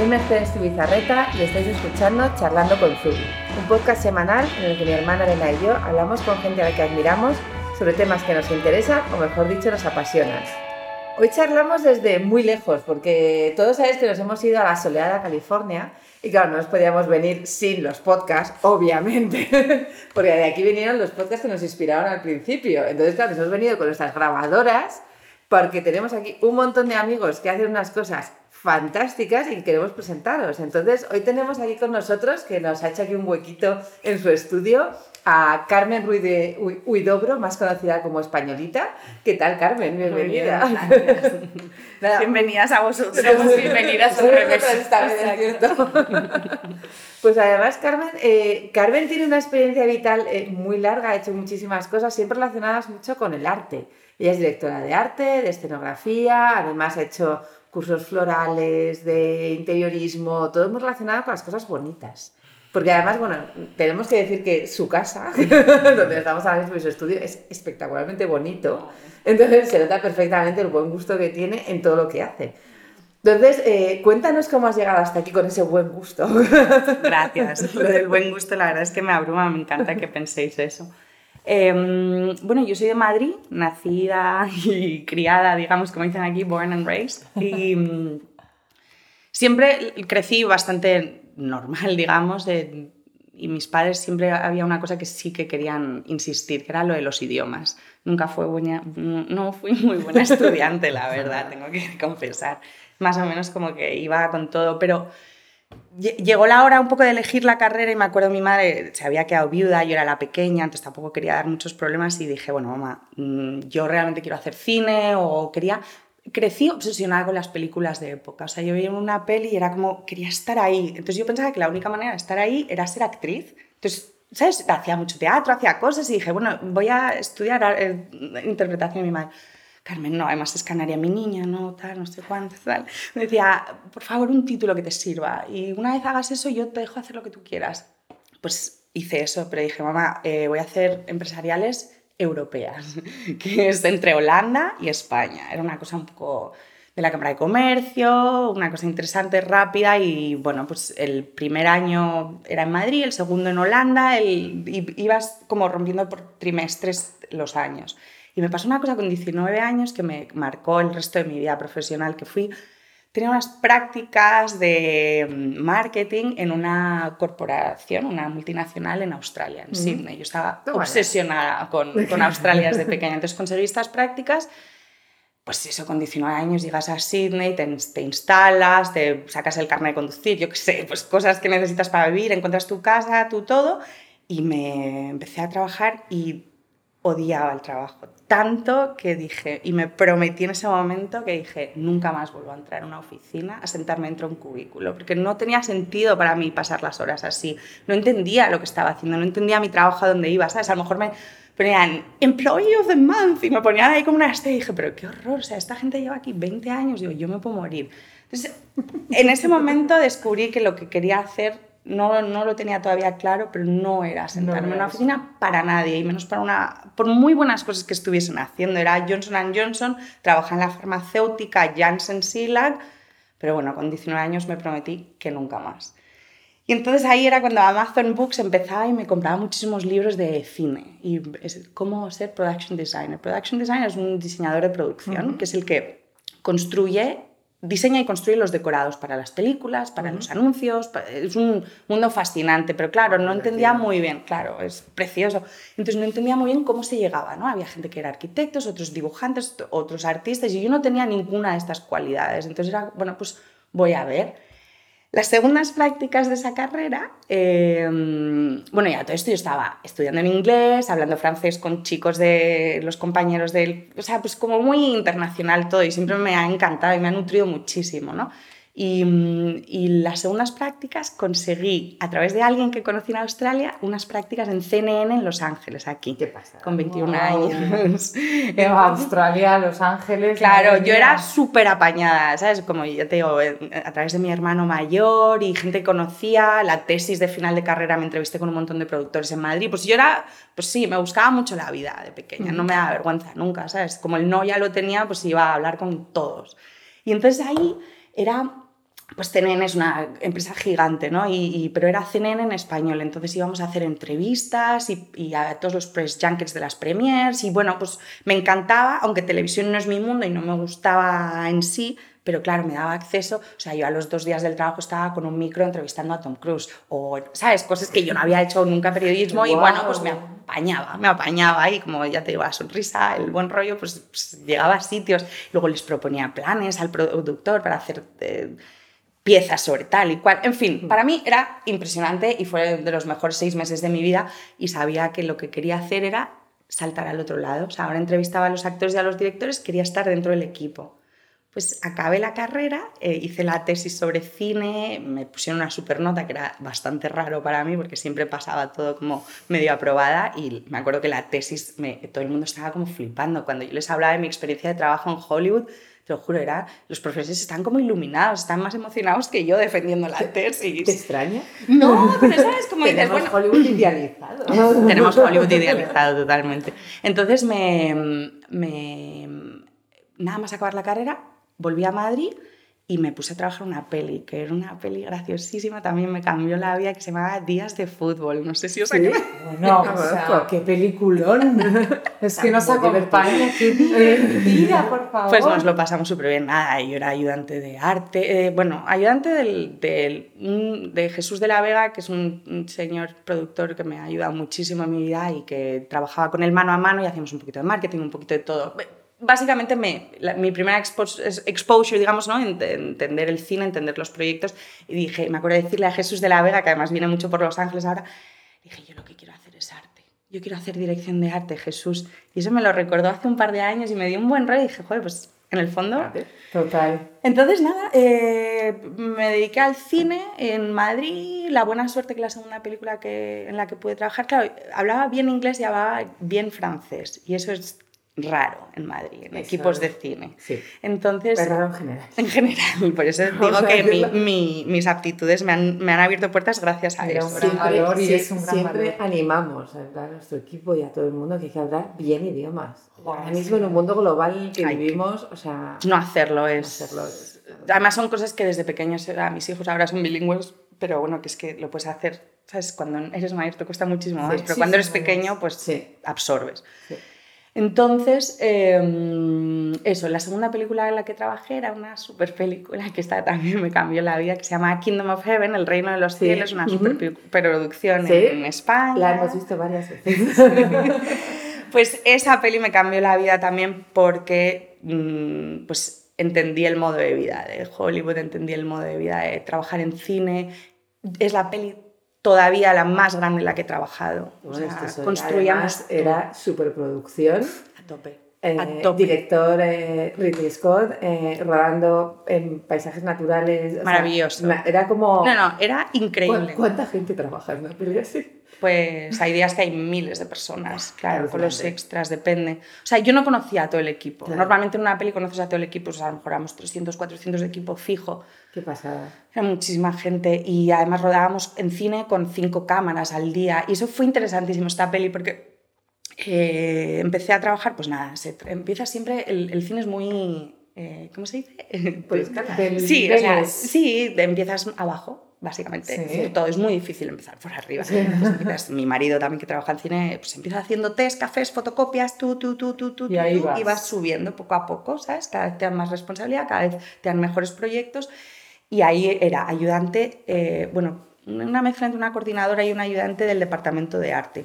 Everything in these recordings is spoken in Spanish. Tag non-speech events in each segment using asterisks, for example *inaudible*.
Soy Mercedes Tibizarreta y estáis escuchando Charlando con Zubi, un podcast semanal en el que mi hermana Elena y yo hablamos con gente a la que admiramos sobre temas que nos interesan o mejor dicho nos apasionan. Hoy charlamos desde muy lejos porque todos sabéis que nos hemos ido a la soleada California y claro, no nos podíamos venir sin los podcasts, obviamente, *laughs* porque de aquí vinieron los podcasts que nos inspiraron al principio. Entonces, claro, nos hemos venido con nuestras grabadoras porque tenemos aquí un montón de amigos que hacen unas cosas fantásticas y queremos presentaros. Entonces, hoy tenemos aquí con nosotros, que nos ha hecho aquí un huequito en su estudio, a Carmen Ruiz de Huidobro, más conocida como Españolita. ¿Qué tal, Carmen? Bienvenida. *laughs* Bienvenidas a vosotros. Bienvenidas a. *laughs* Pues además, Carmen, eh, Carmen tiene una experiencia vital eh, muy larga, ha hecho muchísimas cosas, siempre relacionadas mucho con el arte. Ella es directora de arte, de escenografía, además ha hecho cursos florales, de interiorismo, todo muy relacionado con las cosas bonitas. Porque además, bueno, tenemos que decir que su casa, *laughs* donde estamos ahora mismo en su estudio, es espectacularmente bonito. Entonces se nota perfectamente el buen gusto que tiene en todo lo que hace. Entonces, eh, cuéntanos cómo has llegado hasta aquí con ese buen gusto. Gracias. *laughs* Lo del buen gusto, la verdad es que me abruma, me encanta que penséis eso. Em, bueno, yo soy de Madrid, nacida *laughs* y criada, digamos, como dicen aquí, born and raised. Y mm, siempre crecí bastante normal, *laughs* digamos, y mis padres siempre había una cosa que sí que querían insistir, que era lo de los idiomas. Nunca fue buena, no fui muy buena estudiante, la verdad, *laughs* tengo que confesar. Más o menos como que iba con todo, pero llegó la hora un poco de elegir la carrera y me acuerdo mi madre se había quedado viuda, yo era la pequeña, entonces tampoco quería dar muchos problemas y dije, bueno, mamá, mm, yo realmente quiero hacer cine o quería... Crecí obsesionada con las películas de época, o sea, yo veía una peli y era como, quería estar ahí. Entonces yo pensaba que la única manera de estar ahí era ser actriz. Entonces, ¿sabes? Hacía mucho teatro, hacía cosas y dije, bueno, voy a estudiar eh, interpretación. Y mi madre, Carmen, no, además es canaria mi niña, no, tal, no sé cuánto, tal. Me decía, por favor, un título que te sirva. Y una vez hagas eso, yo te dejo hacer lo que tú quieras. Pues hice eso, pero dije, mamá, eh, voy a hacer empresariales europeas, *laughs* que es entre Holanda y España. Era una cosa un poco de la Cámara de Comercio, una cosa interesante, rápida y bueno, pues el primer año era en Madrid, el segundo en Holanda, el, ibas como rompiendo por trimestres los años. Y me pasó una cosa con 19 años que me marcó el resto de mi vida profesional, que fui, tenía unas prácticas de mm, marketing en una corporación, una multinacional en Australia, en Sydney. Yo estaba obsesionada con, *laughs* con Australia desde pequeña. Entonces conseguí estas prácticas. Pues eso, con 19 años llegas a Sydney, te, te, instalas, te sacas el carnet de conducir, yo qué sé, pues cosas que necesitas para vivir, encuentras tu casa, tu todo, y me empecé a trabajar y odiaba el trabajo tanto que dije, y me prometí en ese momento que dije, nunca más vuelvo a entrar en una oficina, a sentarme dentro de un cubículo, porque no tenía sentido para mí pasar las horas así, no entendía lo que estaba haciendo, no entendía mi trabajo a dónde iba, ¿sabes? A lo mejor me ponían Employee of the Month y me ponían ahí como una estrella y dije, pero qué horror, o sea, esta gente lleva aquí 20 años, digo, yo me puedo morir. Entonces, en ese momento descubrí que lo que quería hacer no, no, lo tenía todavía claro, pero no era sentarme en una oficina para nadie, y menos para una, por muy buenas cosas que estuviesen haciendo. Era Johnson Johnson, trabajaba en la farmacéutica Janssen Silag, pero bueno, con 19 años me prometí que nunca más. Y entonces ahí era cuando Amazon Books empezaba y me compraba muchísimos libros de cine y es cómo ser production designer. Production designer es un diseñador de producción, que es el que construye diseña y construye los decorados para las películas, para los anuncios. Es un mundo fascinante, pero claro, no entendía muy bien, claro, es precioso. Entonces no entendía muy bien cómo se llegaba, ¿no? Había gente que era arquitectos, otros dibujantes, otros artistas, y yo no tenía ninguna de estas cualidades. Entonces era, bueno, pues voy a ver. Las segundas prácticas de esa carrera, em, bueno, ya todo esto yo estaba estudiando en inglés, hablando francés con chicos de los compañeros del, o sea, pues como muy internacional todo y siempre me ha encantado y me ha nutrido muchísimo, ¿no? Y, las segundas prácticas conseguí, a través de alguien que conocí en Australia, unas prácticas en CNN en Los Ángeles, aquí. ¿Qué pasa? Con 21 años. *laughs* En Australia, Los Ángeles. Claro, yo era súper apañada, ¿sabes? Como ya te digo, a través de mi hermano mayor y gente que conocía, la tesis de final de carrera me entrevisté con un montón de productores en Madrid. Pues yo era, pues sí, me buscaba mucho la vida de pequeña, no me da vergüenza nunca, ¿sabes? Como el no ya lo tenía, pues iba a hablar con todos. Y entonces ahí era pues CNN es una empresa gigante, ¿no? Y, pero era CNN en español, entonces íbamos a hacer entrevistas y, y, a todos los press junkets de las premiers y bueno, pues me encantaba, aunque televisión no es mi mundo y no me gustaba en sí, pero claro, me daba acceso, o sea, yo a los dos días del trabajo estaba con un micro entrevistando a Tom Cruise, o, ¿sabes? Cosas que yo no había hecho nunca periodismo y bueno, pues me apañaba, me apañaba y como ya te digo, la sonrisa, el buen rollo, pues, pues llegaba a sitios, luego les proponía planes al productor para hacer... Eh, piezas sobre tal y cual. En fin, para mí era impresionante y fue de los mejores seis meses de mi vida y sabía que lo que quería hacer era saltar al otro lado. O sea, ahora entrevistaba a los actores y a los directores, quería estar dentro del equipo. Pues acabé la carrera, eh, hice la tesis sobre cine, me pusieron una supernota que era bastante raro para mí porque siempre pasaba todo como medio aprobada y me acuerdo que la tesis, me, todo el mundo estaba como flipando. Cuando yo les hablaba de mi experiencia de trabajo en Hollywood, te lo juro, era, los profesores están como iluminados, están más emocionados que yo defendiendo la tesis. ¿Te extraña? No, *laughs* pero sabes como dices, bueno, Hollywood idealizado. *laughs* tenemos Hollywood *laughs* idealizado totalmente. Entonces me, me nada más acabar la carrera volví a Madrid y me puse a trabajar una peli, que era una peli graciosísima, también me cambió la vida, que se llamaba Días de Fútbol. No sé si os ¿Sí? Bueno, o *laughs* sea, qué peliculón. es que nos acompaña, qué divertida, por favor. Pues nos lo pasamos súper bien. Nada, yo era ayudante de arte, eh, bueno, ayudante del, del, de Jesús de la Vega, que es un, un, señor productor que me ha ayudado muchísimo en mi vida y que trabajaba con él mano a mano y hacíamos un poquito de marketing, un poquito de todo básicamente me, mi primera exposure, digamos, ¿no? entender el cine, entender los proyectos. Y dije, me acuerdo de decirle a Jesús de la Vega, que además viene mucho por Los Ángeles ahora, dije, yo lo que quiero hacer es arte. Yo quiero hacer dirección de arte, Jesús. Y eso me lo recordó hace un par de años y me dio un buen rollo. Y dije, joder, pues en el fondo. Total. Entonces, nada, eh, me dediqué al cine en Madrid. La buena suerte que la segunda película que, en la que pude trabajar, claro, hablaba bien inglés y hablaba bien francés. Y eso es raro en Madrid, en equipos de cine. Sí. Entonces, raro en general. En general, por eso *laughs* digo que mi, mi, mis aptitudes me han, me han, abierto puertas gracias a eso. siempre, valor y es un gran siempre animamos a, nuestro equipo y a todo el mundo que hay que hablar bien idiomas. Ahora mismo en un mundo global que vivimos, o sea... No hacerlo es... No hacerlo es... Además son cosas que desde pequeños, a mis hijos ahora son bilingües, pero bueno, que es que lo puedes hacer, ¿sabes? Cuando eres mayor te cuesta muchísimo más, pero cuando eres pequeño, pues absorbes. Entonces, em, eso, la segunda película en la que trabajé era una super película que esta también me cambió la vida, que se llama Kingdom of Heaven, El Reino de los Cielos, una super producción en España. La hemos visto varias veces. *laughs* pues esa peli me cambió la vida también porque mm, pues, entendí el modo de vida de Hollywood, entendí el modo de vida de trabajar en cine. Es la peli todavía la más grande en la que he trabajado. o sea, construíamos. Era superproducción. A tope. Eh, a tope. Director eh, Ridley Scott, eh, rodando en paisajes naturales. Maravilloso. sea, era como. No, no, era increíble. ¿Cuánta gente trabaja en una película así? Pues hay días que hay miles de personas, claro, con los extras, depende. O sea, yo no conocía a todo el equipo. Claro. Normalmente en una peli conoces a todo el equipo, o sea, a lo mejor éramos 300, 400 de equipo fijo. Qué pasada. Era muchísima gente y además rodábamos en cine con cinco cámaras al día. Y eso fue interesantísimo esta peli porque eh, empecé a trabajar, pues nada, se, empieza siempre, el, el, cine es muy... Eh, ¿Cómo se dice? Pues, *laughs* sí, o sea, sí, empiezas abajo básicamente. Sí. Todo es muy difícil empezar por arriba. Sí. Entonces, mi marido también que trabaja en cine, pues empieza haciendo test, cafés, fotocopias, tú, tú, tú, tú, tú, y, ahí tú, vas. y vas subiendo poco a poco, ¿sabes? Cada vez te dan más responsabilidad, cada vez te dan mejores proyectos. Y ahí era ayudante, eh, bueno, una mezcla entre una coordinadora y un ayudante del departamento de arte.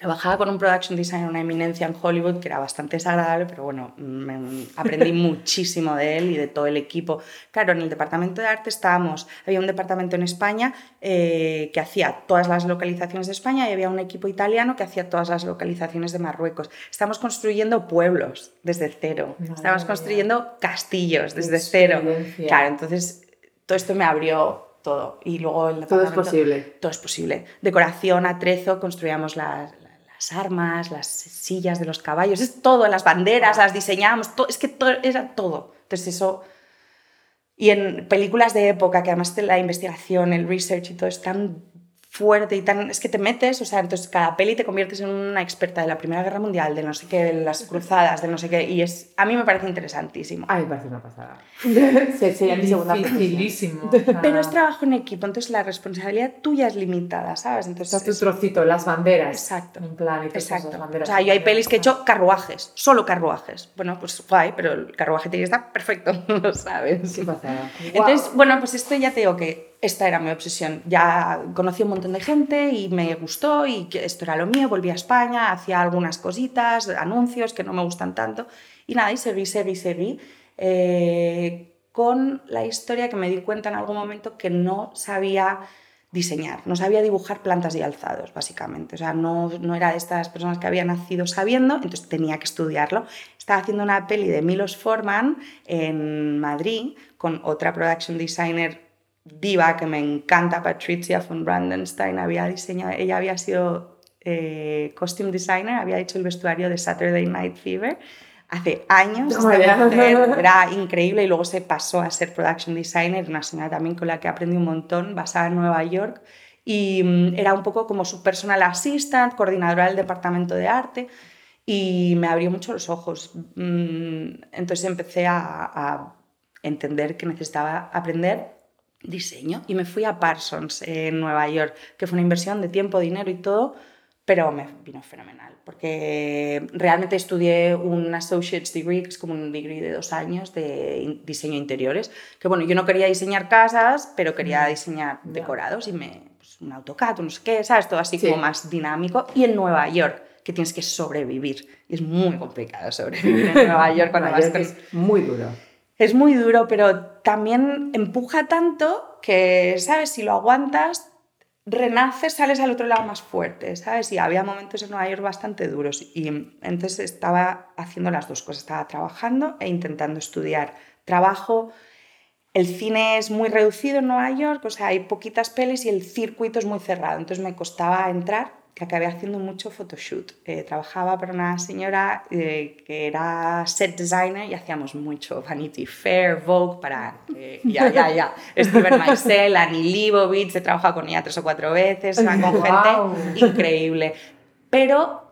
Trabajaba con un production designer, una eminencia en Hollywood, que era bastante desagradable, pero bueno, me, aprendí *laughs* muchísimo de él y de todo el equipo. Claro, en el departamento de arte estábamos, había un departamento en España eh, que hacía todas las localizaciones de España y había un equipo italiano que hacía todas las localizaciones de Marruecos. Estamos construyendo pueblos desde cero, Madre estamos mía. construyendo castillos desde cero. Claro, entonces todo esto me abrió todo. Y luego el Todo es posible. todo es posible. Decoración, atrezo, construíamos las, las armas, las sillas de los caballos, es todo, las banderas, las diseñábamos, todo, es que todo, era todo. Entonces eso... Y en películas de época, que además de la investigación, el research y todo es tan fuerte y tan... Es que te metes, o sea, entonces cada peli te conviertes en una experta de la Primera Guerra Mundial, de no sé qué, de las cruzadas, de no sé qué, y es... A mí me parece interesantísimo. A mí me parece una pasada. *laughs* Sería mi segunda Dificilísimo. *laughs* Pero es trabajo en equipo, entonces la responsabilidad tuya es limitada, ¿sabes? Entonces Estás tu trocito, las banderas. Exacto. En plan, y Exacto. banderas. O sea, yo hay pelis que he hecho carruajes, solo carruajes. Bueno, pues guay, pero el carruaje tiene que estar perfecto, ¿lo *laughs* sabes? Qué pasada. Entonces, bueno, pues esto ya te digo que esta era mi obsesión. Ya conocí un montón de gente y me gustó y que esto era lo mío. Volví a España, hacía algunas cositas, anuncios que no me gustan tanto. Y nada, y seguí, seguí, seguí. eh, con la historia que me di cuenta en algún momento que no sabía diseñar, no sabía dibujar plantas y alzados, básicamente. O sea, no, no era de estas personas que había nacido sabiendo, entonces tenía que estudiarlo. Estaba haciendo una peli de Milos Forman en Madrid con otra production designer diva que me encanta, Patricia von Brandenstein. Había diseñado, ella había sido eh, costume designer, había hecho el vestuario de Saturday Night Fever hace años. Esta mujer era increíble y luego se pasó a ser production designer, una señora también con la que aprendí un montón, basada en Nueva York. Y mm, era un poco como su personal assistant, coordinadora del departamento de arte y me abrió mucho los ojos. Mm, Entonces empecé a, a entender que necesitaba aprender diseño y me fui a Parsons en Nueva York, que fue una inversión de tiempo, dinero y todo, pero me vino fenomenal, porque realmente estudié un Associate's Degree, que es como un degree de dos años de diseño interiores, que bueno, yo no quería diseñar casas, pero quería diseñar decorados y me, pues, un AutoCAD, no sé qué, ¿sabes? Todo así Sí. como más dinámico. Y en Nueva York, que tienes que sobrevivir. Es muy complicado sobrevivir en Nueva York cuando Nueva vas York con- es muy duro. Es muy duro, pero también empuja tanto que, ¿sabes? Si lo aguantas, renaces, sales al otro lado más fuerte, ¿sabes? Y había momentos en Nueva York bastante duros. Y entonces estaba haciendo las dos cosas. Estaba trabajando e intentando estudiar. Trabajo. El cine es muy reducido en Nueva York, o sea, hay poquitas pelis y el circuito es muy cerrado. Entonces me costaba entrar, que acabé haciendo mucho photoshoot. Eh, trabajaba para una señora eh, que era set designer y hacíamos mucho Vanity Fair, Vogue, para... eh, *laughs* ya, ya, ya. Steven Meisel, Annie Leibovitz, he trabajado con ella tres o cuatro veces, o sea, con gente increíble. Pero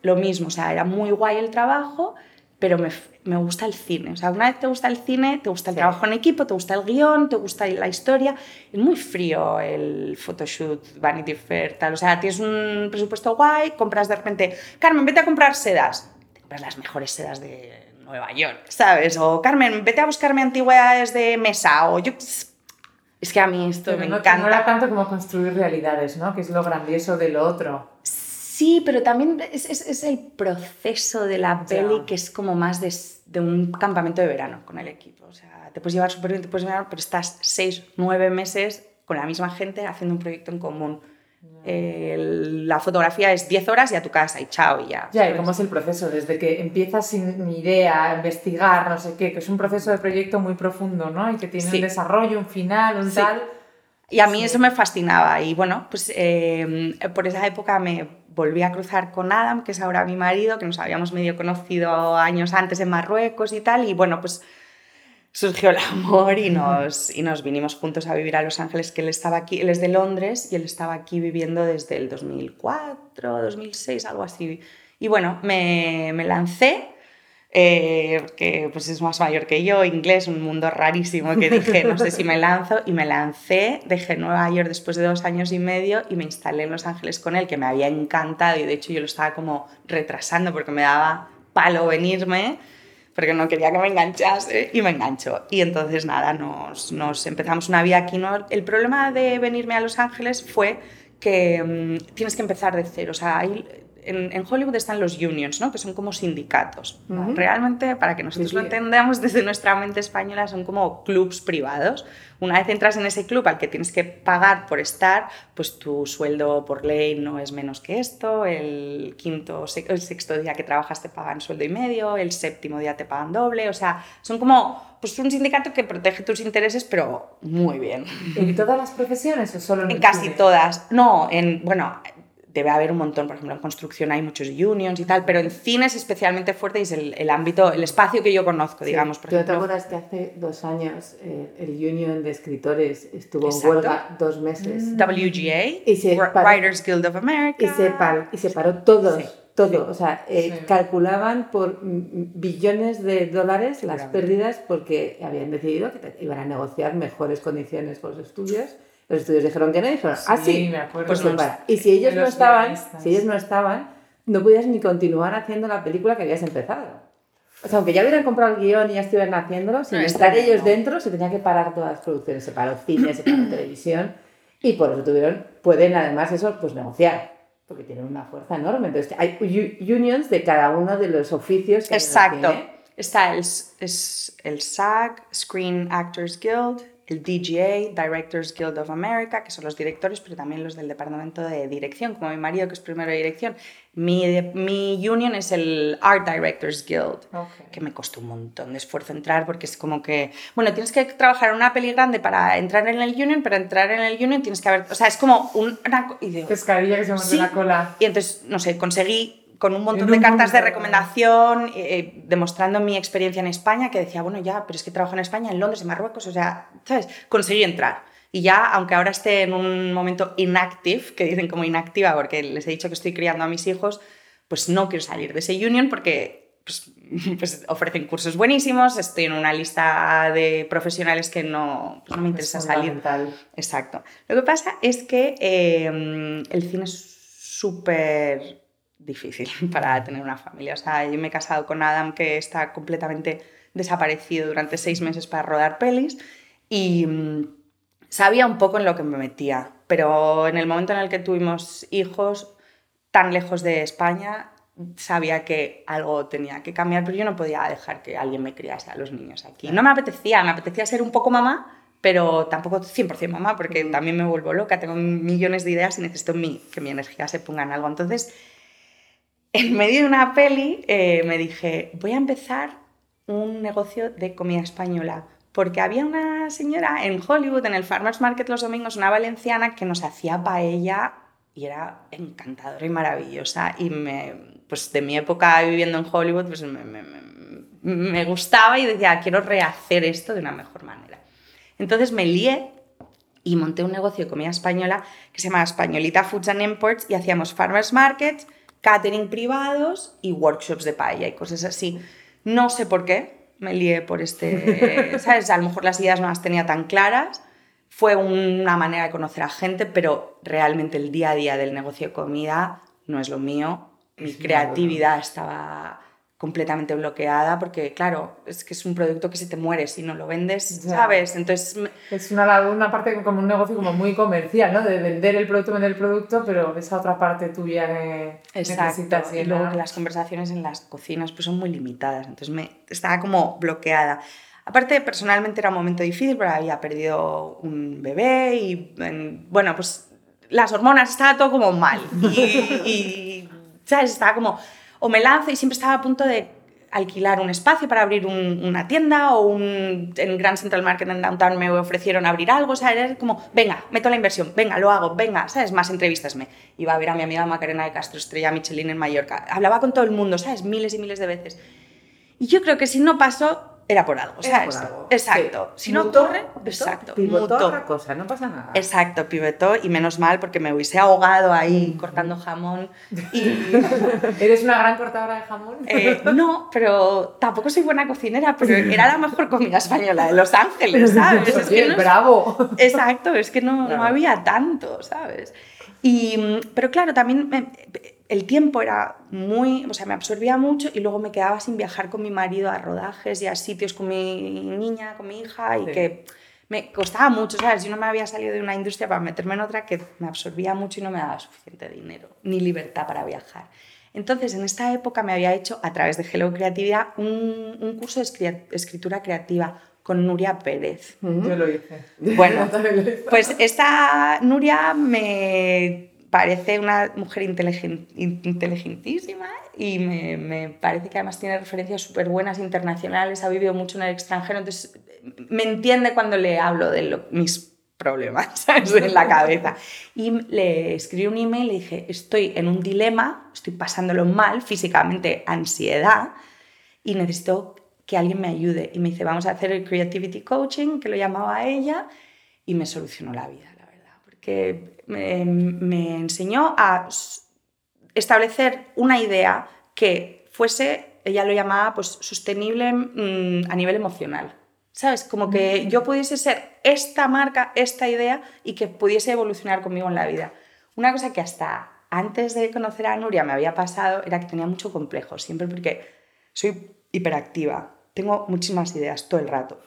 lo mismo, o sea, era muy guay el trabajo, pero me, me gusta el cine. O sea, una vez te gusta el cine, te gusta el Sí. trabajo en equipo, te gusta el guion, te gusta la historia. Es muy frío el photoshoot, Vanity Fair, tal. O sea, tienes un presupuesto guay, compras de repente, Carmen, vete a comprar sedas. Te compras las mejores sedas de Nueva York, ¿sabes? O Carmen, vete a buscarme antigüedades de mesa. O yo... Es que a mí esto Pero me no, encanta. no era tanto como construir realidades, ¿no? Que es lo grandioso de lo otro. Sí, pero también es, es- es el proceso de la Ya. peli que es como más de, de un campamento de verano con el equipo. O sea, te puedes llevar súper bien, te puedes llevar, pero estás seis, nueve meses con la misma gente haciendo un proyecto en común. El- la fotografía es 10 horas y a tu casa y chao y ya. Ya, ¿y cómo es el proceso? Desde que empiezas sin ni idea, a investigar, no sé qué, que es un proceso de proyecto muy profundo, ¿no? Y que tiene Sí. un desarrollo, un final, un Sí. tal. Y a mí Sí. eso me fascinaba. Y bueno, pues eh, por esa época me volví a cruzar con Adam, que es ahora mi marido, que nos habíamos medio conocido años antes en Marruecos y tal. Y bueno, pues surgió el amor y nos, y nos vinimos juntos a vivir a Los Ángeles, que él estaba aquí, él es de Londres y él estaba aquí viviendo desde el 2004, 2006, algo así. Y bueno, me, me lancé, eh, que pues es más mayor que yo, inglés, un mundo rarísimo, que dije, no sé si me lanzo, y me lancé, dejé Nueva York después de dos años y medio y me instalé en Los Ángeles con él, que me había encantado y de hecho yo lo estaba como retrasando porque me daba palo venirme porque no quería que me enganchase y me enganchó. Y entonces nada, nos, empezamos una vida aquí. ¿no? El problema de venirme a Los Ángeles fue que mm, tienes que empezar de cero. O sea, hay- en, en Hollywood están los unions, ¿no? que son como sindicatos. Ujú. Realmente, para que nosotros Sí, lo entendamos desde nuestra mente española, son como clubs privados. Una vez entras en ese club al que tienes que pagar por estar, pues tu sueldo por ley no es menos que esto, el quinto, el sexto día que trabajas te pagan sueldo y medio, el séptimo día te pagan doble, o sea, son como pues un sindicato que protege tus intereses, pero muy bien. ¿En todas las profesiones o solo en, En casi todas. No, en, bueno, debe haber un montón, por ejemplo, en construcción hay muchos unions y tal, pero en cine es especialmente fuerte y es el, el ámbito, el espacio que yo conozco, digamos. Por ¿Tú te ejemplo. acuerdas que hace dos años eh, el Union de Escritores estuvo Exacto. en huelga dos meses? WGA, Y se paró- Writers Guild of America. Y se, par- y se paró todo, Sí. todo. O sea, eh, Sí. calculaban por mm, billones de dólares las pérdidas porque habían decidido que te- iban a negociar mejores condiciones con los estudios. Los estudios dijeron que no y dijeron, ah, sí, me acuerdo. pues no para. Y si ellos de no estaban, si ellos no estaban, no podías ni continuar haciendo la película que habías empezado. O sea, aunque ya hubieran comprado el guion y ya estuvieran haciéndolo, sin No, es estar ellos dentro, se tenía que parar todas las producciones. Se paró cine, se paró televisión y por eso tuvieron, pueden además eso, pues negociar, porque tienen una fuerza enorme. Entonces, hay unions de cada uno de los oficios que hay en el Exacto. cine. Está el, es el SAG, Screen Actors Guild, el DGA, Directors Guild of America, que son los directores, pero también los del departamento de dirección, como mi marido, que es primero de dirección. Mi, de- mi union es el Art Directors Guild, que me costó un montón de esfuerzo entrar, porque es como que, bueno, tienes que trabajar en una peli grande para entrar en el union, pero entrar en el union tienes que haber, o sea, es como un- una... co- y digo, Pescadilla que se Sí. la cola. y entonces, no sé, conseguí con un montón de cartas de recomendación, eh, eh, demostrando mi experiencia en España, que decía, bueno, ya, pero es que trabajo en España, en Londres, en Marruecos, o sea, ¿sabes? Conseguí entrar. Y ya, aunque ahora esté en un momento inactive, que dicen como inactiva, porque les he dicho que estoy criando a mis hijos, pues no quiero salir de ese union porque pues, *laughs* pues ofrecen cursos buenísimos, estoy en una lista de profesionales que no, pues no me interesa salir. Exacto. Lo que pasa es que eh, el cine es súper difícil *laughs* para tener una familia. O sea, yo me he casado con Adam que está completamente desaparecido durante seis meses para rodar pelis y mm, sabía un poco en lo que me metía, pero en el momento en el que tuvimos hijos tan lejos de España, sabía que algo tenía que cambiar, pero yo no podía dejar que alguien me criase a los niños aquí. No me apetecía, me apetecía ser un poco mamá, pero tampoco 100% mamá, porque también me vuelvo loca, tengo millones de ideas y necesito mi- que mi energía se ponga en algo. Entonces, en medio de una peli, eh, me dije, voy a empezar un negocio de comida española. Porque había una señora en Hollywood, en el Farmers Market los domingos, una valenciana que nos hacía paella y era encantadora y maravillosa. Y me, pues de mi época viviendo en Hollywood, pues me, me- me- gustaba y decía, quiero rehacer esto de una mejor manera. Entonces me lié y monté un negocio de comida española que se llama Españolita Foods and Imports y hacíamos farmers markets, catering privados y workshops de paella y cosas así. No sé por qué me lié por este, *laughs* ¿sabes? A lo mejor las ideas no las tenía tan claras. Fue una manera de conocer a gente, pero realmente el día a día del negocio de comida no es lo mío. Mi creatividad estaba completamente bloqueada porque, claro, es que es un producto que se te muere si no lo vendes, Ya. ¿sabes? Entonces, Es una, una parte como un negocio como muy comercial, ¿no? De vender el producto, vender el producto, pero esa otra parte tuya que necesitas Exacto. Y luego que las conversaciones en las cocinas pues, son muy limitadas, entonces me estaba como bloqueada. Aparte, personalmente era un momento difícil porque había perdido un bebé y, en- bueno, pues las hormonas, estaba todo como mal. Y, y, ¿sabes? Estaba como, o me lanzo y siempre estaba a punto de alquilar un espacio para abrir un- una tienda o un, en Grand Central Market en Downtown me ofrecieron abrir algo, o era como, venga, meto la inversión, venga, lo hago, venga, ¿sabes? Más entrevistas me. Iba a ver a mi amiga Macarena de Castro, estrella Michelin en Mallorca, hablaba con todo el mundo, ¿sabes? Miles y miles de veces. Y yo creo que si no pasó, era por algo, Era ¿sabes? por algo. Exacto. Sí. Si no Mutó, ocurre, mutó, exacto. pivotó otra cosa, no pasa nada. Exacto, pivotó y menos mal porque me hubiese ahogado ahí cortando jamón y *laughs* ¿Eres una gran cortadora de jamón? eh, no, pero tampoco soy buena cocinera, pero era la mejor comida española de Los Ángeles, ¿sabes? Es que no- bravo. Exacto, es que no, había tanto, ¿sabes? Y, mm, pero claro, también me- el tiempo era muy, o sea, me absorbía mucho y luego me quedaba sin viajar con mi marido a rodajes y a sitios con mi niña, con mi hija y Sí. que me costaba mucho, ¿sabes? Yo no me había salido de una industria para meterme en otra que me absorbía mucho y no me daba suficiente dinero ni libertad para viajar. Entonces, en esta época me había hecho, a través de Hello Creatividad, un, un curso de escri- escritura creativa con Nuria Pérez. Yo lo hice. Bueno, *laughs* lo hice. Pues esta Nuria me parece una mujer inteligen- in- inteligentísima y me, me parece que además tiene referencias súper buenas internacionales, ha vivido mucho en el extranjero, entonces me entiende cuando le hablo de mis problemas *laughs* en la cabeza. Y le escribí un email y le dije, estoy en un dilema, estoy pasándolo mal, físicamente ansiedad, y necesito que alguien me ayude. Y me dice, vamos a hacer el Creativity Coaching, que lo llamaba ella, y me solucionó la vida, la verdad, porque me, me enseñó a establecer una idea que fuese, ella lo llamaba, pues sostenible mm, a nivel emocional. ¿Sabes? Como que mm. yo pudiese ser esta marca, esta idea y que pudiese evolucionar conmigo en la vida. Una cosa que hasta antes de conocer a Nuria me había pasado era que tenía mucho complejo, siempre porque soy hiperactiva, tengo muchísimas ideas todo el rato.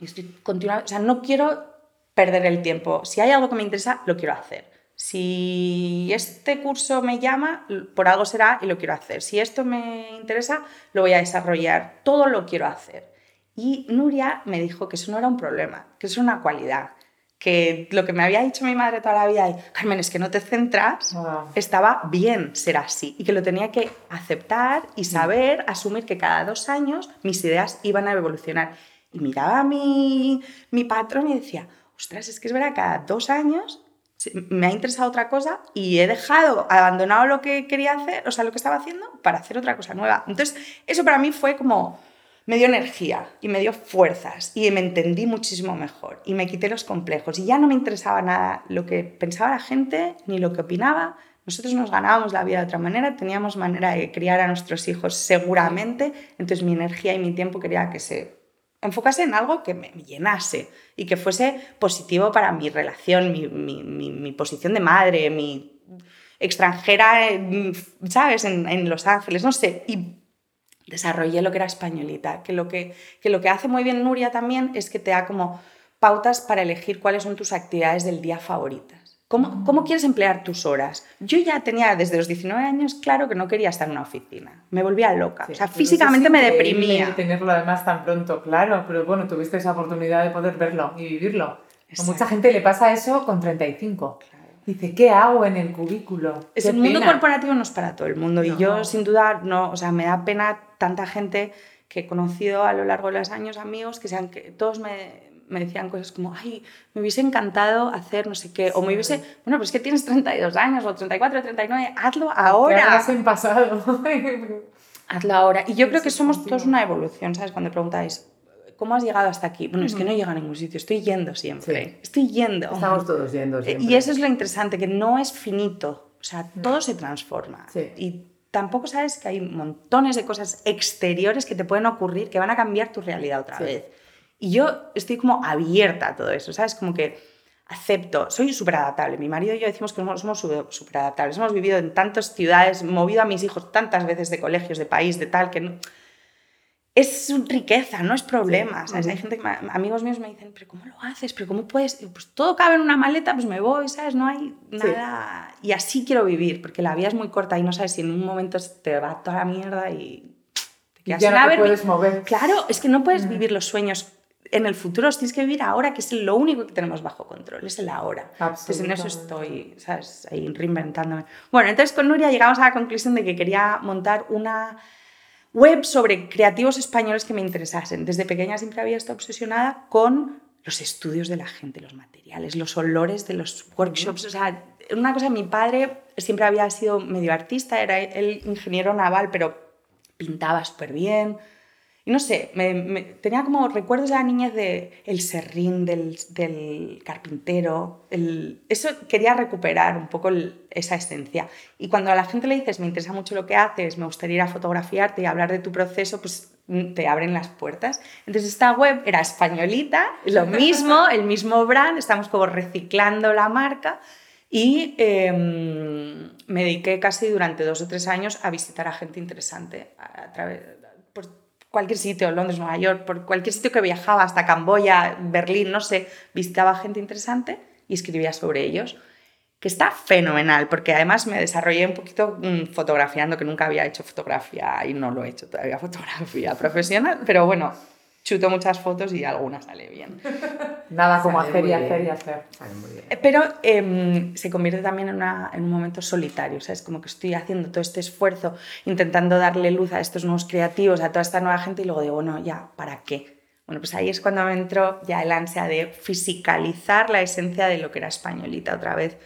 Y estoy continuando, o sea, no quiero perder el tiempo. Si hay algo que me interesa, lo quiero hacer. Si este curso me llama, por algo será y lo quiero hacer. Si esto me interesa, lo voy a desarrollar. Todo lo quiero hacer. Y Nuria me dijo que eso no era un problema, que eso es una cualidad. Que lo que me había dicho mi madre toda la vida, Carmen, es que no te centras, estaba bien ser así. Y que lo tenía que aceptar y saber, asumir que cada dos años mis ideas iban a evolucionar. Y miraba a mi, mi patrón y decía, ostras, es que es verdad, cada dos años me ha interesado otra cosa y he dejado, abandonado lo que quería hacer, o sea, lo que estaba haciendo, para hacer otra cosa nueva. Entonces, eso para mí fue como, me dio energía y me dio fuerzas y me entendí muchísimo mejor y me quité los complejos y ya no me interesaba nada lo que pensaba la gente ni lo que opinaba. Nosotros nos ganábamos la vida de otra manera, teníamos manera de criar a nuestros hijos seguramente, entonces mi energía y mi tiempo quería que se enfocase en algo que me, llenase y que fuese positivo para mi relación, mi, posición de madre, mi extranjera, ¿sabes? En, Los Ángeles, no sé. Y desarrollé lo que era españolita, que lo que, que lo que hace muy bien Nuria también es que te da como pautas para elegir cuáles son tus actividades del día favoritas. ¿Cómo, ¿Cómo, quieres emplear tus horas? Yo ya tenía desde los 19 años claro que no quería estar en una oficina. Me volvía loca. o sea, físicamente me deprimía. tenerlo además tan pronto, claro, pero bueno, tuviste esa oportunidad de poder verlo y vivirlo. A mucha gente le pasa eso con 35. Dice, ¿qué hago en el cubículo? Es el mundo corporativo no es para todo el mundo y yo sin duda no, o sea, me da pena tanta gente que he conocido a lo largo de los años, amigos, que sean que todos me me decían cosas como, ay, me hubiese encantado hacer no sé qué, o me hubiese, bueno, pues es que tienes 32 años, o 34, 39, hazlo ahora. en pasado. *laughs* hazlo ahora. Y yo creo que somos todos una evolución, ¿sabes? Cuando preguntáis, ¿cómo has llegado hasta aquí? Bueno, es que no llego a ningún sitio, estoy yendo siempre, estoy yendo. Estamos todos yendo siempre. Y eso es lo interesante, que no es finito, o sea, todo se transforma. Y tampoco sabes que hay montones de cosas exteriores que te pueden ocurrir que van a cambiar tu realidad otra vez. Y yo estoy como abierta a todo eso, ¿sabes? Como que acepto, soy súper adaptable. Mi marido y yo decimos que somos súper adaptables. Hemos vivido en tantas ciudades, movido a mis hijos tantas veces de colegios, de país, de tal, que no... es riqueza, no es problema. ¿sabes? Hay gente, que, amigos míos me dicen, pero ¿cómo lo haces? ¿Pero cómo puedes? Pues todo cabe en una maleta, pues me voy, ¿sabes? No hay nada... Y así quiero vivir, porque la vida es muy corta y no sabes si en un momento te va toda la mierda y... Te y ya no te puedes mover. Claro, es que no puedes vivir los sueños en el futuro tienes que vivir ahora, que es lo único que tenemos bajo control, es el ahora. Entonces en eso estoy, ¿sabes? Ahí reinventándome. Bueno, entonces con Nuria llegamos a la conclusión de que quería montar una web sobre creativos españoles que me interesasen. Desde pequeña siempre había estado obsesionada con los estudios de la gente, los materiales, los olores de los workshops. O sea, una cosa, mi padre siempre había sido medio artista, era el ingeniero naval, pero pintaba súper bien y no sé, me, tenía como recuerdos de la niñez de el serrín del, del carpintero. El, eso quería recuperar un poco esa esencia. Y cuando a la gente le dices, me interesa mucho lo que haces, me gustaría ir a fotografiarte y hablar de tu proceso, pues mm, te abren las puertas. Entonces esta web era españolita, lo mismo, *laughs* el mismo brand, estamos como reciclando la marca. Y em, me dediqué casi durante dos o tres años a visitar a gente interesante a, través cualquier sitio, Londres, Nueva York, por cualquier sitio que viajaba, hasta Camboya, Berlín, no sé, visitaba gente interesante y escribía sobre ellos, que está fenomenal, porque además me desarrollé un poquito mm, fotografiando, que nunca había hecho fotografía y no lo he hecho todavía *laughs* fotografía profesional, pero bueno, chuto muchas fotos y algunas sale bien. *laughs* Nada como hacer y hacer y hacer. Eh, pero em, se convierte también en, en, un momento solitario, ¿sabes? Como que estoy haciendo todo este esfuerzo, intentando darle luz a estos nuevos creativos, a toda esta nueva gente y luego digo, bueno, ya, ¿para qué? Bueno, pues ahí es cuando me entró ya el ansia de fisicalizar la esencia de lo que era españolita otra vez.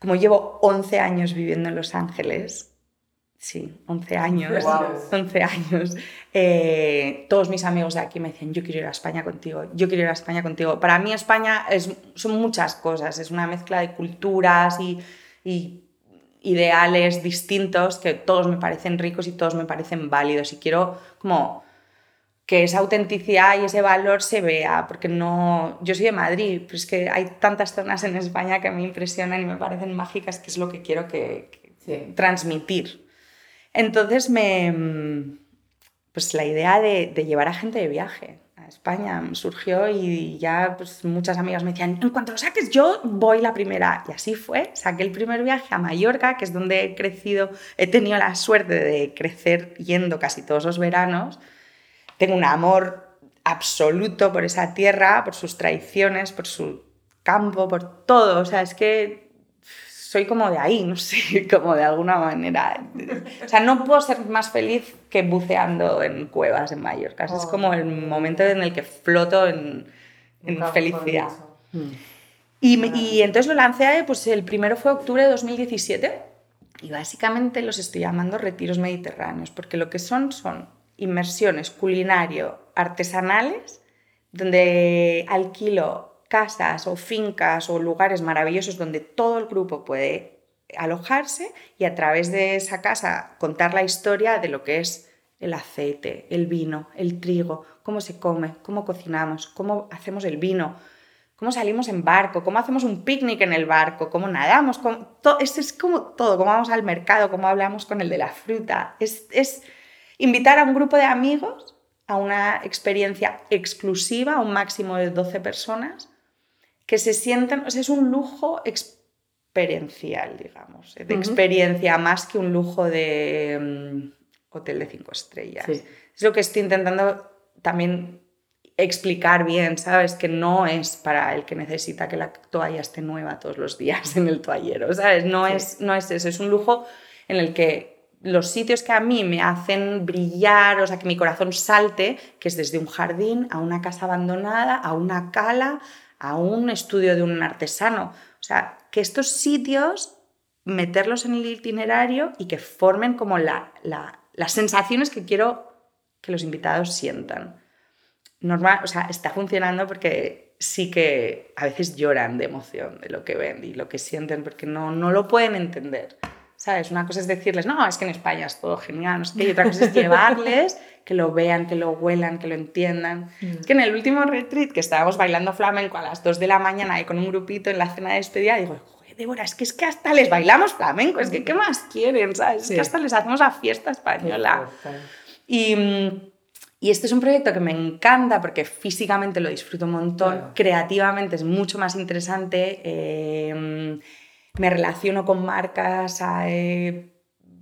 Como llevo 11 años viviendo en Los Ángeles, sí, 11 años, 11 años, eh, todos mis amigos de aquí me decían, yo quiero ir a España contigo, yo quiero ir a España contigo. Para mí España es, son muchas cosas, es una mezcla de culturas y, y ideales distintos que todos me parecen ricos y todos me parecen válidos. Y quiero como que esa autenticidad y ese valor se vea, porque no, yo soy de Madrid, pero es que hay tantas zonas en España que me impresionan y me parecen mágicas, que es lo que quiero que, transmitir. Entonces me, pues la idea de, de, llevar a gente de viaje a España surgió y ya pues, muchas amigas me decían, en cuanto lo saques yo voy la primera. Y así fue, saqué el primer viaje a Mallorca, que es donde he crecido, he tenido la suerte de crecer yendo casi todos los veranos tengo un amor absoluto por esa tierra, por sus tradiciones, por su campo, por todo. O sea, es que soy como de ahí, no sé, *laughs* como de alguna manera. O sea, no puedo ser más feliz que buceando en cuevas en Mallorca. Es oh. como el momento en el que floto en, felicidad. Mm. Y, y, entonces lo lancé, pues el primero fue octubre de 2017 y básicamente los estoy llamando retiros mediterráneos, porque lo que son son inmersiones culinario-artesanales, donde alquilo casas o fincas o lugares maravillosos donde todo el grupo puede alojarse y a través de esa casa contar la historia de lo que es el aceite, el vino, el trigo, cómo se come, cómo cocinamos, cómo hacemos el vino, cómo salimos en barco, cómo hacemos un picnic en el barco, cómo nadamos, es, es como todo, cómo vamos al mercado, cómo hablamos con el de la fruta. Es, es Invitar a un grupo de amigos a una experiencia exclusiva, a un máximo de 12 personas, que se sientan, o sea, es un lujo experiencial, digamos, de experiencia más que un lujo de mm, hotel de cinco estrellas. Es lo que estoy intentando también explicar bien, ¿sabes? Que no es para el que necesita que la toalla esté nueva todos los días en el toallero, ¿sabes? No, es, no es eso, es un lujo en el que los sitios que a mí me hacen brillar, o sea, que mi corazón salte, que es desde un jardín a una casa abandonada, a una cala, a un estudio de un artesano. O sea, que estos sitios, meterlos en el itinerario y que formen como la, las sensaciones que quiero que los invitados sientan. Normal, o sea, está funcionando porque sí que a veces lloran de emoción de lo que ven y lo que sienten porque no, no lo pueden entender. ¿Sabes? Una cosa es decirles, no, es que en España es todo genial, no sé qué, y otra cosa es llevarles, *laughs* que lo vean, que lo huelan, que lo entiendan. Mm. Es que en el último retreat, que estábamos bailando flamenco a las 2 de la mañana y con un grupito en la cena de despedida, digo, joder, Débora, es que, es que hasta les bailamos flamenco, es que ¿qué más quieren, sabes? Es que hasta les hacemos la fiesta española. Y... Y este es un proyecto que me encanta porque físicamente lo disfruto un montón, creativamente es mucho más interesante. Eh, me relaciono con marcas eh,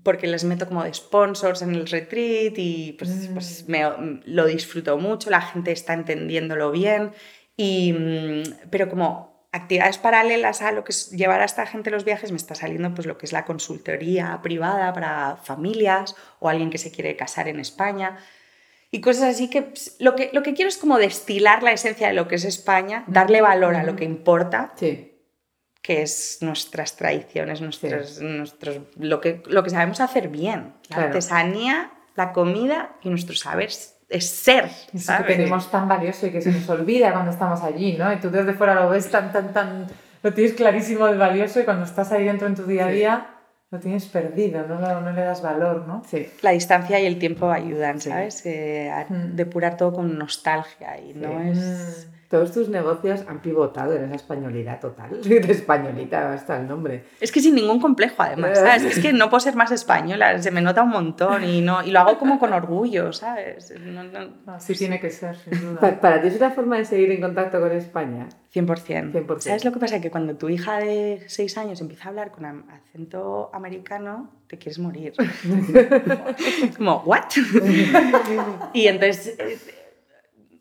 porque les meto como de sponsors en el retreat y pues, pues mm. me, lo disfruto mucho, la gente está entendiéndolo bien, y, mm, pero como actividades paralelas a lo que es llevar a esta gente los viajes, me está saliendo pues lo que es la consultoría privada para familias o alguien que se quiere casar en España y cosas así que pues, lo que, lo que quiero es como destilar la esencia de lo que es España, darle valor a lo que importa. Sí que es nuestras tradiciones, nuestros, nuestros, lo, que, lo que sabemos hacer bien. La artesanía, la comida y nuestro saber es ser. ¿sabes? que tenemos tan valioso y que se nos olvida cuando estamos allí, ¿no? Y tú desde fuera lo ves tan, tan, tan, lo tienes clarísimo de valioso y cuando estás ahí dentro en tu día a día... Lo tienes perdido, no, no, le das valor, ¿no? Sí. La distancia y el tiempo ayudan, ¿sabes? Eh, a mm. depurar todo con nostalgia y no es... Todos tus negocios han pivotado en esa españolidad total. *laughs* De españolita hasta el nombre. Es que sin ningún complejo, además, ¿sabes? Es que no puedo ser más española, se me nota un montón y, no, y lo hago como con orgullo, ¿sabes? Así tiene que ser, sin duda. ¿Para, ti es una forma de seguir en contacto con España? 100%. 100%. ¿Sabes lo que pasa? Que cuando tu hija de 6 años empieza a hablar con acento americano, te quieres morir. *laughs* como, ¿what? *laughs* y entonces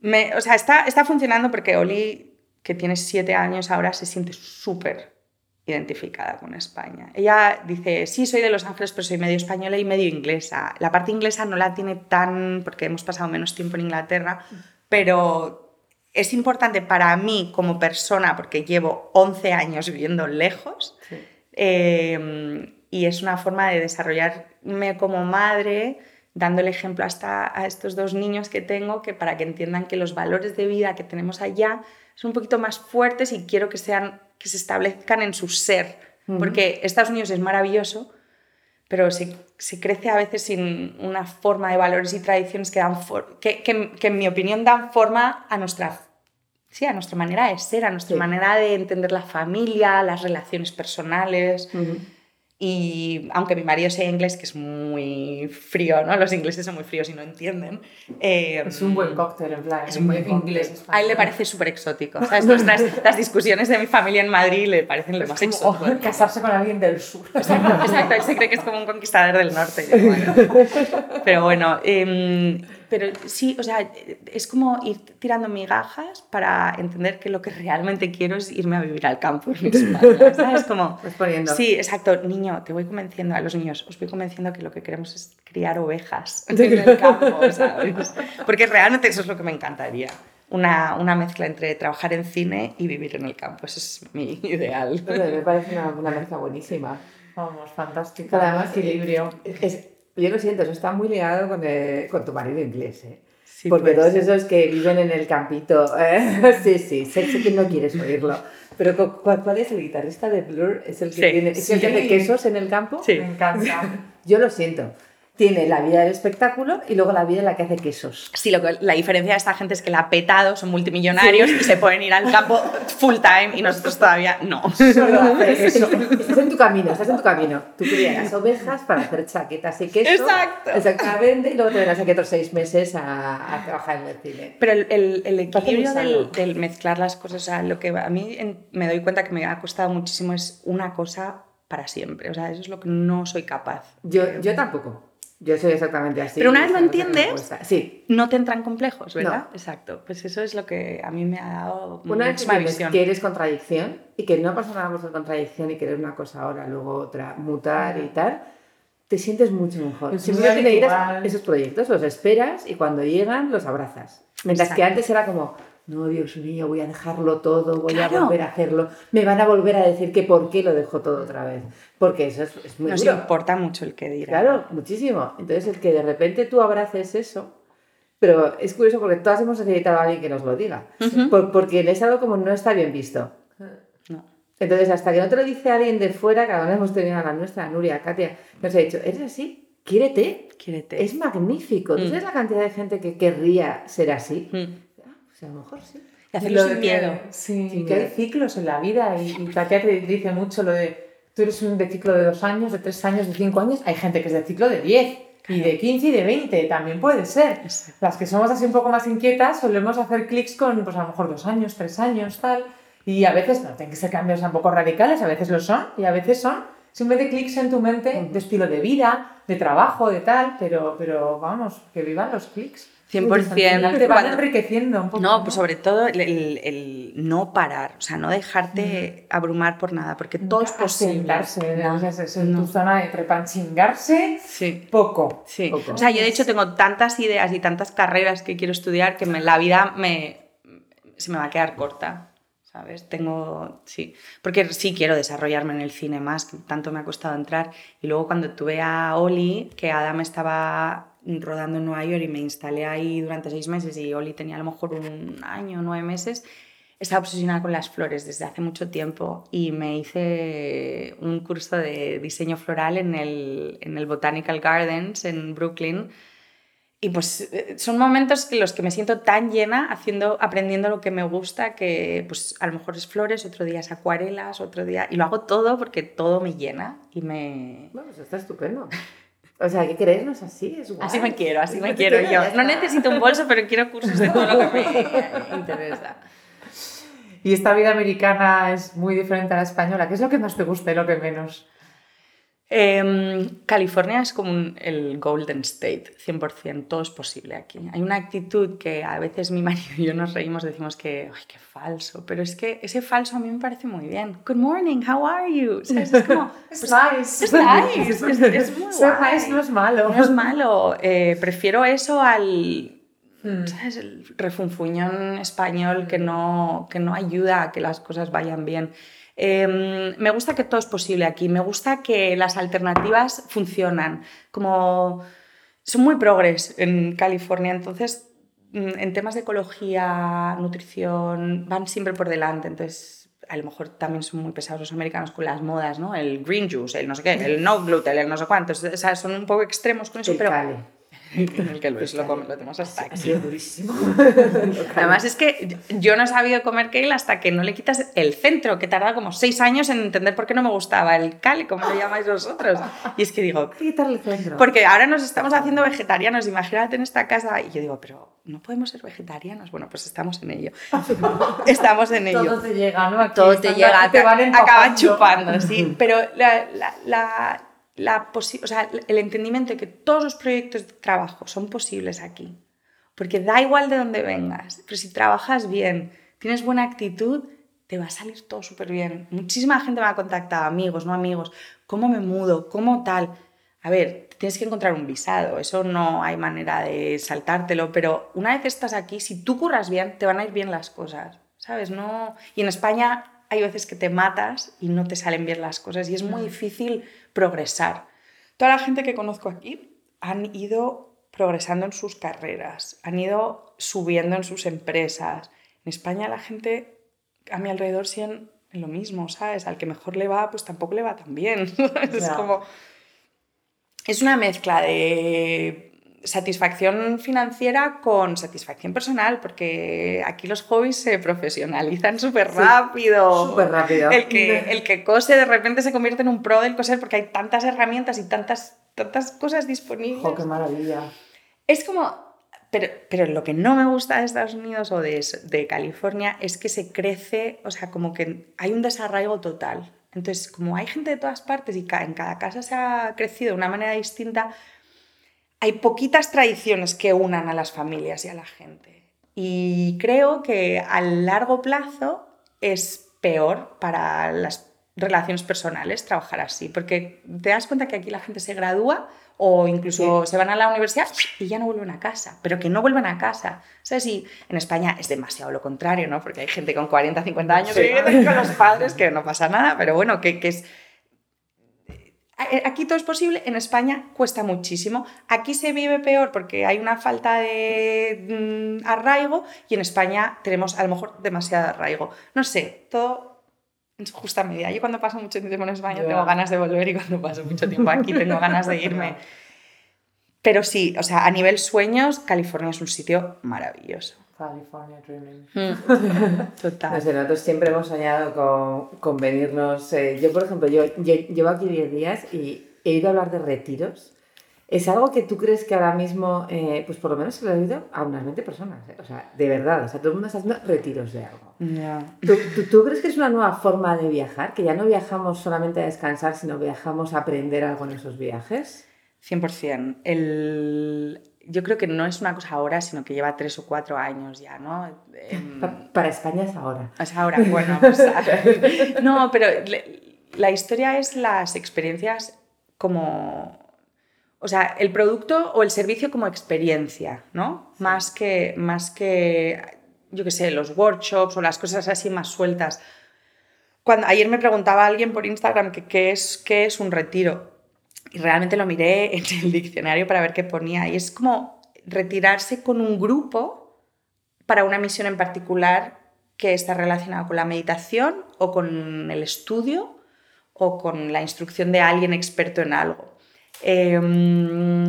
eh, o sea, está, está funcionando porque Oli, que tiene siete años ahora, se siente súper identificada con España. Ella dice, sí, soy de Los Ángeles, pero soy medio española y medio inglesa. La parte inglesa no la tiene tan, porque hemos pasado menos tiempo en Inglaterra, pero es importante para mí como persona, porque llevo 11 años viviendo lejos, Sí. eh, y es una forma de desarrollarme como madre, dando el ejemplo hasta a estos dos niños que tengo, que para que entiendan que los valores de vida que tenemos allá son un poquito más fuertes y quiero que, sean, que se establezcan en su ser, porque Estados Unidos es maravilloso, pero se, se crece a veces sin una forma de valores y tradiciones que, dan for- que, que- que en mi opinión dan forma a nuestra, sí, a nuestra manera de ser, a nuestra Sí. manera de entender la familia, las relaciones personales. Y aunque mi marido sea inglés, que es muy frío, ¿no? Los ingleses son muy fríos y no entienden. eh, Es un buen cóctel, en plan. Es un buen inglés. A él le parece súper exótico. ¿sabes? Nuestras, las discusiones de mi familia en Madrid le parecen lo más exótico. *laughs* oh, casarse con alguien del sur. Exacto, exacto, él se cree que es como un conquistador del norte. bueno. *laughs* Pero bueno, em, pero sí, o sea, es como ir tirando migajas para entender que lo que realmente quiero es irme a vivir al campo en España, *laughs* ¿sabes? Como, poniendo. sí, exacto, niño, te voy convenciendo a los niños, os voy convenciendo que lo que queremos es criar ovejas *laughs* en el campo, ¿sabes? Porque realmente eso es lo que me encantaría. Una, una mezcla entre trabajar en cine y vivir en el campo, eso es mi *laughs* ideal. Me parece una, una mezcla buenísima. Vamos, fantástico. Pero además, equilibrio. Es- yo lo siento, eso está muy ligado con, eh, con tu marido inglés, ¿eh? Sí, Porque todos esos que viven en el campito, ¿eh? *laughs* sí, sí, sé, que no quieres oírlo. Pero cu- ¿cuál, es el guitarrista de Blur? ¿Es el que Sí, tiene es el que sí. hace quesos en el campo? Sí. Me encanta. Yo lo siento. Tiene la vida del espectáculo y luego la vida en la que hace quesos. Sí, lo que, la diferencia de esta gente es que la ha petado, son multimillonarios y se pueden ir al campo full time y nosotros todavía no. Solo. *laughs* Estás en tu camino, estás en tu camino. Tú crías ovejas para hacer chaquetas y queso. Exacto. Exactamente. Y luego te verás aquí otros seis meses a, a trabajar en el cine. Pero el, el- el equilibrio del, del mezclar las cosas, o sea, lo que a mí en- me doy cuenta que me ha costado muchísimo es una cosa para siempre. O sea, eso es lo que no soy capaz. Yo, yo tampoco. Yo soy exactamente así. Pero una vez lo que entiendes. Sí. No te entran complejos, ¿verdad? No. Exacto. Pues eso es lo que a mí me ha dado Una vez que que eres contradicción y que no pasa nada por ser contradicción y querer una cosa ahora, luego otra, mutar y tal, te sientes mucho mejor. Es muy necesitas habitual. esos proyectos, los esperas y cuando llegan los abrazas. Mientras que antes era como, no, Dios mío, voy a dejarlo todo, voy a volver a hacerlo, me van a volver a decir que por qué lo dejo todo otra vez. Porque eso es, es muy Nos duro. importa mucho el que dirá. Claro, muchísimo. Entonces, el que de repente tú abraces eso, pero es curioso porque todas hemos necesitado a alguien que nos lo diga, Por- porque es algo como no está bien visto. No. Entonces, hasta que no te lo dice alguien de fuera, cada vez hemos tenido a la nuestra, Nuria, Katia, nos ha dicho, ¿eres así? Quiérete. Quiérete. Es magnífico. ¿Tú Mm. sabes la cantidad de gente que querría ser así? Mm. A lo mejor sí. Y hacerlo Lo sin de miedo. Sí, Sin que hay ciclos en la vida y, y Katia te dice mucho lo de tú eres un de ciclo de dos años, de tres años, de cinco años. Hay gente que es de ciclo de 10 y de 15 y de 20, también puede ser. Exacto. Las que somos así un poco más inquietas solemos hacer clics con pues a lo mejor dos años, tres años, tal. Y a veces no tienen que ser cambios tampoco radicales, a veces lo son y a veces son simplemente clics en tu mente de estilo de vida, de trabajo, de tal, pero, pero vamos, que vivan los clics. 100%. Te van enriqueciendo un poco. No, pues sobre todo el, el- el no parar, o sea, no dejarte abrumar por nada, porque todo es posible. Asentarse, No, es- en no. tu zona de trepanchingarse, Sí. poco. Sí. Poco. O sea, yo de hecho tengo tantas ideas y tantas carreras que quiero estudiar que me- la vida me, se me va a quedar corta. ¿Sabes? Tengo. Sí. Porque sí quiero desarrollarme en el cine más, que tanto me ha costado entrar. Y luego cuando tuve a Oli, que Adam estaba rodando en Nueva York y me instalé ahí durante seis meses y Oli tenía a lo mejor un año, nueve meses, estaba obsesionada con las flores desde hace mucho tiempo y me hice un curso de diseño floral en el, en el Botanical Gardens en Brooklyn. Y pues eh, son momentos en los que me siento tan llena haciendo, aprendiendo lo que me gusta, que pues a lo mejor es flores, otro día es acuarelas, otro día... Y lo hago todo porque todo me llena y me... Bueno, pues está estupendo. O sea, que creernos así, es guay. Así me quiero, así me quiero yo. No necesito un bolso, pero quiero cursos de todo lo que me *laughs* interesa. Y esta vida americana es muy diferente a la española. ¿Qué es lo que más te gusta y lo que menos? Em, California es como un- el Golden State, 100%, todo es posible aquí. Hay una actitud que a veces mi *laughs* marido y yo nos reímos, decimos que, ay, qué falso, pero es que ese falso a mí me parece muy bien. Good morning, how are you? ¿Sabes? Es como, *laughs* Es pues, nice. es nice, es, es *laughs* muy guay. nice no es malo. No es malo, eh, prefiero eso al mm. ¿sabes? el refunfuñón español que no, que no ayuda a que las cosas vayan bien. Em, me gusta que todo es posible aquí, me gusta que las alternativas funcionan, como son muy progres en California, entonces mm, en temas de ecología, nutrición, van siempre por delante, entonces a lo mejor también son muy pesados los americanos con las modas, ¿no? El green juice, el no sé qué, el no gluten, el no sé cuántos, o sea, son un poco extremos con eso, pero en *laughs* el que Luis lo come, lo tenemos hasta aquí. Ha sido durísimo. *laughs* Además es que yo no he sabido comer kale hasta que no le quitas el centro, que tarda como seis años en entender por qué no me gustaba el kale, como lo llamáis vosotros. Y es que digo, *laughs* quitarle el centro. Porque ahora nos estamos haciendo vegetarianos, imagínate en esta casa. Y yo digo, pero no podemos ser vegetarianos. Bueno, pues estamos en ello. estamos en ello. Todo te llega, ¿no? Aquí Todo te llega, te van chupando, sí. Pero la, la, la, la o sea, el entendimiento de que todos los proyectos de trabajo son posibles aquí. Porque da igual de dónde vengas, pero si trabajas bien, tienes buena actitud, te va a salir todo súper bien. Muchísima gente me ha contactado, amigos, no amigos, ¿cómo me mudo? ¿Cómo tal? A ver, tienes que encontrar un visado, eso no hay manera de saltártelo, pero una vez estás aquí, si tú curras bien, te van a ir bien las cosas, ¿sabes? No... Y en España hay veces que te matas y no te salen bien las cosas y es muy difícil progresar. Toda la gente que conozco aquí han ido progresando en sus carreras, han ido subiendo en sus empresas. En España la gente a mi alrededor siguen en lo mismo, ¿sabes? Al que mejor le va, pues tampoco le va tan bien. *laughs* es como... Es una mezcla de satisfacción financiera con satisfacción personal, porque aquí los hobbies se profesionalizan súper rápido. súper rápido. El que, *laughs* el que cose de repente se convierte en un pro del coser porque hay tantas herramientas y tantas, tantas cosas disponibles. Jo, qué maravilla. Es como... Pero, pero lo que no me gusta de Estados Unidos o de, de California es que se crece, o sea, como que hay un desarraigo total. Entonces, como hay gente de todas partes y en cada casa se ha crecido de una manera distinta, hay poquitas tradiciones que unan a las familias y a la gente. Y creo que a largo plazo es peor para las relaciones personales trabajar así, porque te das cuenta que aquí la gente se gradúa o incluso se van a la universidad y ya no vuelven a casa, pero que no vuelven a casa. ¿Sabes? Y en España es demasiado lo contrario, ¿no? Porque hay gente con 40, 50 años Sí. viviendo con los padres que no pasa nada, pero bueno, que, que es Aquí todo es posible, en España cuesta muchísimo. Aquí se vive peor porque hay una falta de mm, arraigo y en España tenemos a lo mejor demasiado arraigo. No sé, todo en su justa medida. Yo cuando paso mucho tiempo en España tengo ganas de volver y cuando paso mucho tiempo aquí *laughs* tengo ganas de irme. Pero sí, o sea, a nivel sueños, California es un sitio maravilloso. California Dreaming. *laughs* No Total. nosotros siempre hemos soñado con, con venirnos. eh, yo, por ejemplo, yo, yo llevo aquí 10 días y he ido a hablar de retiros. ¿Es algo que tú crees que ahora mismo, eh, pues por lo menos se lo he oído a unas 20 personas? eh? O sea, de verdad, o sea, todo el mundo está haciendo retiros de algo. Ya. ¿Tú, tú, tú crees que es una nueva forma de viajar? Que ya no viajamos solamente a descansar, sino viajamos a aprender algo en esos viajes. 100%. El... Yo creo que no es una cosa ahora, sino que lleva tres o cuatro años ya, ¿no? Em, Pa- Para España es ahora. Es ahora, bueno, pues, no, pero le- la historia es las experiencias como, o sea, el producto o el servicio como experiencia, ¿no? Más que, más que, yo qué sé, los workshops o las cosas así más sueltas. Cuando, ayer me preguntaba alguien por Instagram que qué es, qué es un retiro y realmente lo miré *laughs* en el diccionario para ver qué ponía y es como retirarse con un grupo para una misión en particular que está relacionada con la meditación o con el estudio o con la instrucción de alguien experto en algo. Em,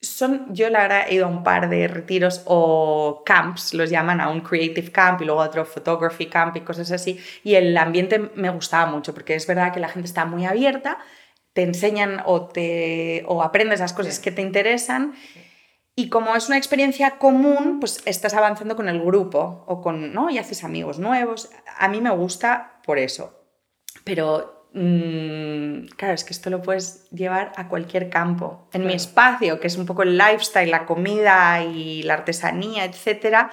son, yo la verdad he ido a un par de retiros o camps, los llaman a un creative camp y luego otro photography camp y cosas así, y el ambiente me gustaba mucho porque es verdad que la gente está muy abierta, te enseñan o, te, o aprendes las cosas Sí. que te interesan y como es una experiencia común, pues estás avanzando con el grupo o con, ¿no? Y haces amigos nuevos. A mí me gusta por eso. Pero, mm, claro, es que esto lo puedes llevar a cualquier campo. En mi espacio, que es un poco el lifestyle, la comida y la artesanía, etcétera,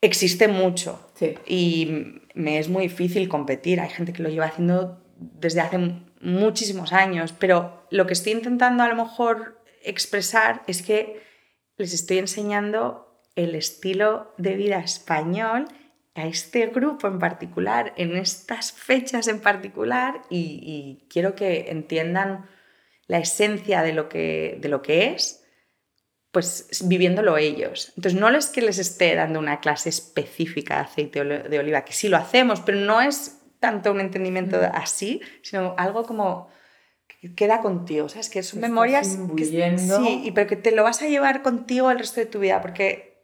existe mucho. Sí. Y me es muy difícil competir. Hay gente que lo lleva haciendo desde hace muchísimos años, pero lo que estoy intentando a lo mejor expresar es que les estoy enseñando el estilo de vida español a este grupo en particular, en estas fechas en particular, y, quiero que entiendan la esencia de lo que, de lo que es, pues viviéndolo ellos. Entonces, no es que les esté dando una clase específica de aceite de oliva, que sí lo hacemos, pero no es tanto un entendimiento así, sino algo como que queda contigo, ¿sabes? Que son memorias... Que, sí, y pero que te lo vas a llevar contigo el resto de tu vida, porque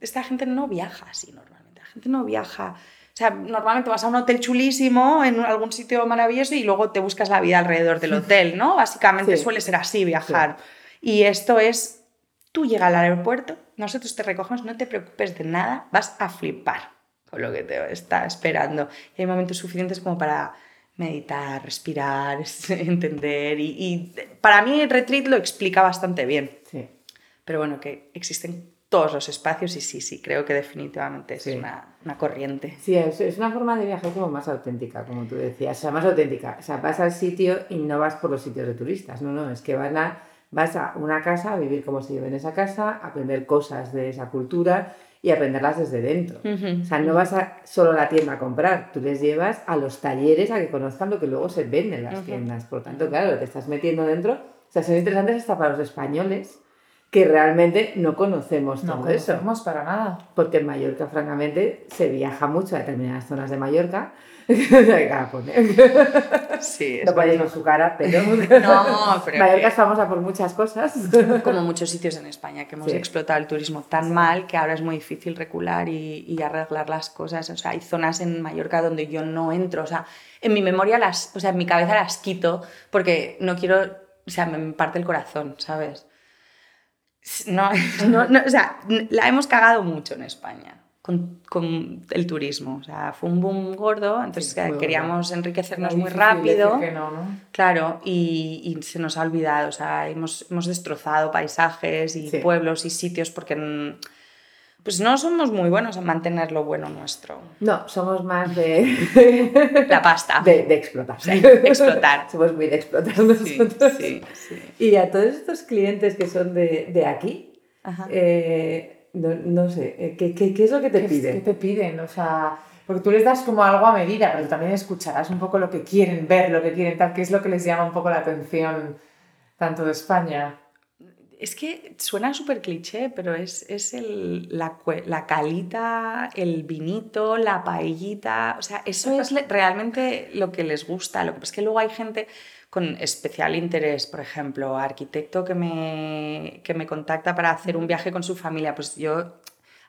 esta gente no viaja así normalmente, la gente no viaja... O sea, normalmente vas a un hotel chulísimo en algún sitio maravilloso y luego te buscas la vida alrededor del *laughs* hotel, ¿no? Básicamente suele ser así viajar. Y esto es, tú llegas al aeropuerto, nosotros te recogemos, no te preocupes de nada, vas a flipar con lo que te está esperando. Y hay momentos suficientes como para meditar, respirar, *laughs* entender. Y, para mí el retreat lo explica bastante bien. Sí. Pero bueno, que existen todos los espacios y sí, sí, creo que definitivamente es una, una, corriente. Sí, es, es, una forma de viajar como más auténtica, como tú decías, o sea, más auténtica. O sea, vas al sitio y no vas por los sitios de turistas, no, no, es que van a Vas a una casa a vivir como se vive en esa casa, a aprender cosas de esa cultura y aprenderlas desde dentro. O sea, no vas a solo a la tienda a comprar, tú les llevas a los talleres a que conozcan lo que luego se vende en las tiendas. Por tanto, claro, te estás metiendo dentro. O sea, son interesantes hasta para los españoles que realmente no conocemos todo no eso. No para nada. Porque en Mallorca, francamente, se viaja mucho a determinadas zonas de Mallorca *laughs* sí, no ver su cara, pero. *laughs* no, *laughs* pero. Mallorca es famosa por muchas cosas. Como muchos sitios en España, que hemos explotado el turismo tan mal que ahora es muy difícil recular y, y, arreglar las cosas. O sea, hay zonas en Mallorca donde yo no entro. O sea, en mi memoria las. O sea, en mi cabeza las quito porque no quiero. O sea, me parte el corazón, ¿sabes? No, *laughs* no, no, o sea, la hemos cagado mucho en España con, el turismo. O sea, fue un boom gordo, entonces queríamos enriquecernos muy rápido. Claro, y, se nos ha olvidado. O sea, hemos, hemos destrozado paisajes y pueblos y sitios porque pues no somos muy buenos en mantener lo bueno nuestro. No, somos más de... *laughs* La pasta. De, explotar. de explotar. *laughs* somos muy de explotar nosotros. Sí, y a todos estos clientes que son de, de aquí, eh, no, no sé, eh, ¿qué, qué, qué es lo que te piden? ¿Qué te piden? O sea, porque tú les das como algo a medida, pero también escucharás un poco lo que quieren ver, lo que quieren tal, qué es lo que les llama un poco la atención tanto de España. Es que suena súper cliché, pero es, es el, la, la, calita, el vinito, la paellita. O sea, eso es realmente lo que les gusta. Lo que pasa es que luego hay gente con especial interés, por ejemplo, arquitecto que me, que me contacta para hacer un viaje con su familia, pues yo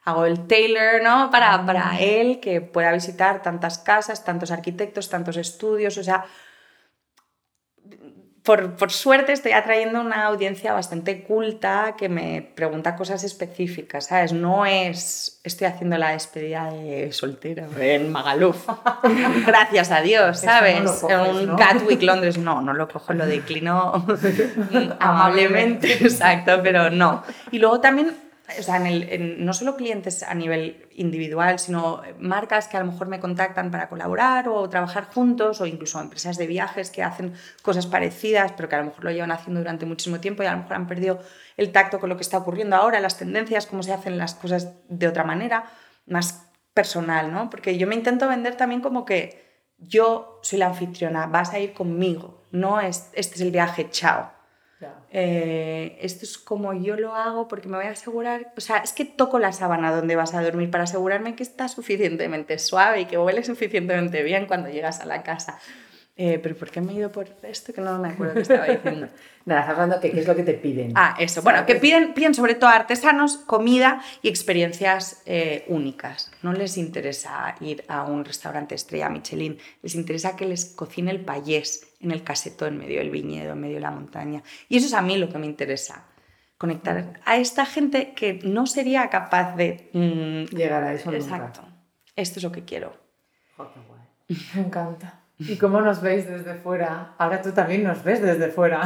hago el tailor, ¿no? Para, para ah. él, que pueda visitar tantas casas, tantos arquitectos, tantos estudios, o sea, por, suerte estoy atrayendo una audiencia bastante culta que me pregunta cosas específicas, ¿sabes? No es, estoy haciendo la despedida de soltera *laughs* en Magaluf, *laughs* gracias a Dios, ¿sabes? en un Gatwick, Londres, no, no lo cojo, lo declino *laughs* amablemente, exacto, pero no. Y luego también o sea, en el, no solo clientes a nivel individual, sino marcas que a lo mejor me contactan para colaborar o trabajar juntos, o incluso empresas de viajes que hacen cosas parecidas, pero que a lo mejor lo llevan haciendo durante muchísimo tiempo y a lo mejor han perdido el tacto con lo que está ocurriendo ahora, las tendencias, cómo se hacen las cosas de otra manera, más personal, ¿no? Porque yo me intento vender también como que yo soy la anfitriona, vas a ir conmigo, no es, este es el viaje, chao eh, esto es como yo lo hago porque me voy a asegurar, o sea, es que toco la sábana donde vas a dormir para asegurarme que está suficientemente suave y que huele suficientemente bien cuando llegas a la casa. Eh, pero ¿por qué me he ido por esto? Que no me acuerdo qué estaba diciendo. *laughs* Nada, estás hablando de qué es lo que te piden. Ah, eso. Bueno, que piden, piden sobre todo artesanos, comida y experiencias eh, únicas. No les interesa ir a un restaurante estrella Michelin, les interesa que les cocine el payés en el caseto en medio del viñedo, en medio de la montaña. Y eso es a mí lo que me interesa. Conectar a esta gente que no sería capaz de... Mm, Llegar a eso Exacto. Esto es lo que quiero. *laughs* Me encanta. ¿Y cómo nos veis desde fuera? Ahora tú también nos ves desde fuera.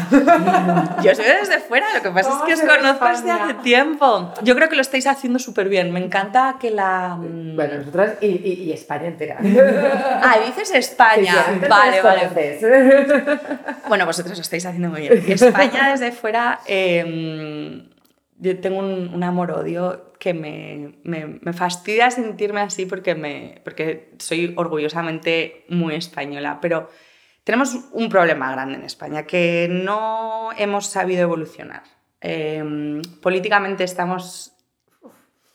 Yo os veo desde fuera, lo que pasa es que os conozco desde hace tiempo. Yo creo que lo estáis haciendo súper bien. Me encanta que la... Mm, bueno, nosotras y, y, España entera. *laughs* Ah, dices España. vale, vale. *laughs* Bueno, vosotros lo estáis haciendo muy bien. España desde fuera... Em, yo tengo un, un amor-odio que me, me, me, fastidia sentirme así porque, me, porque soy orgullosamente muy española, pero tenemos un problema grande en España, que no hemos sabido evolucionar. Eh, políticamente estamos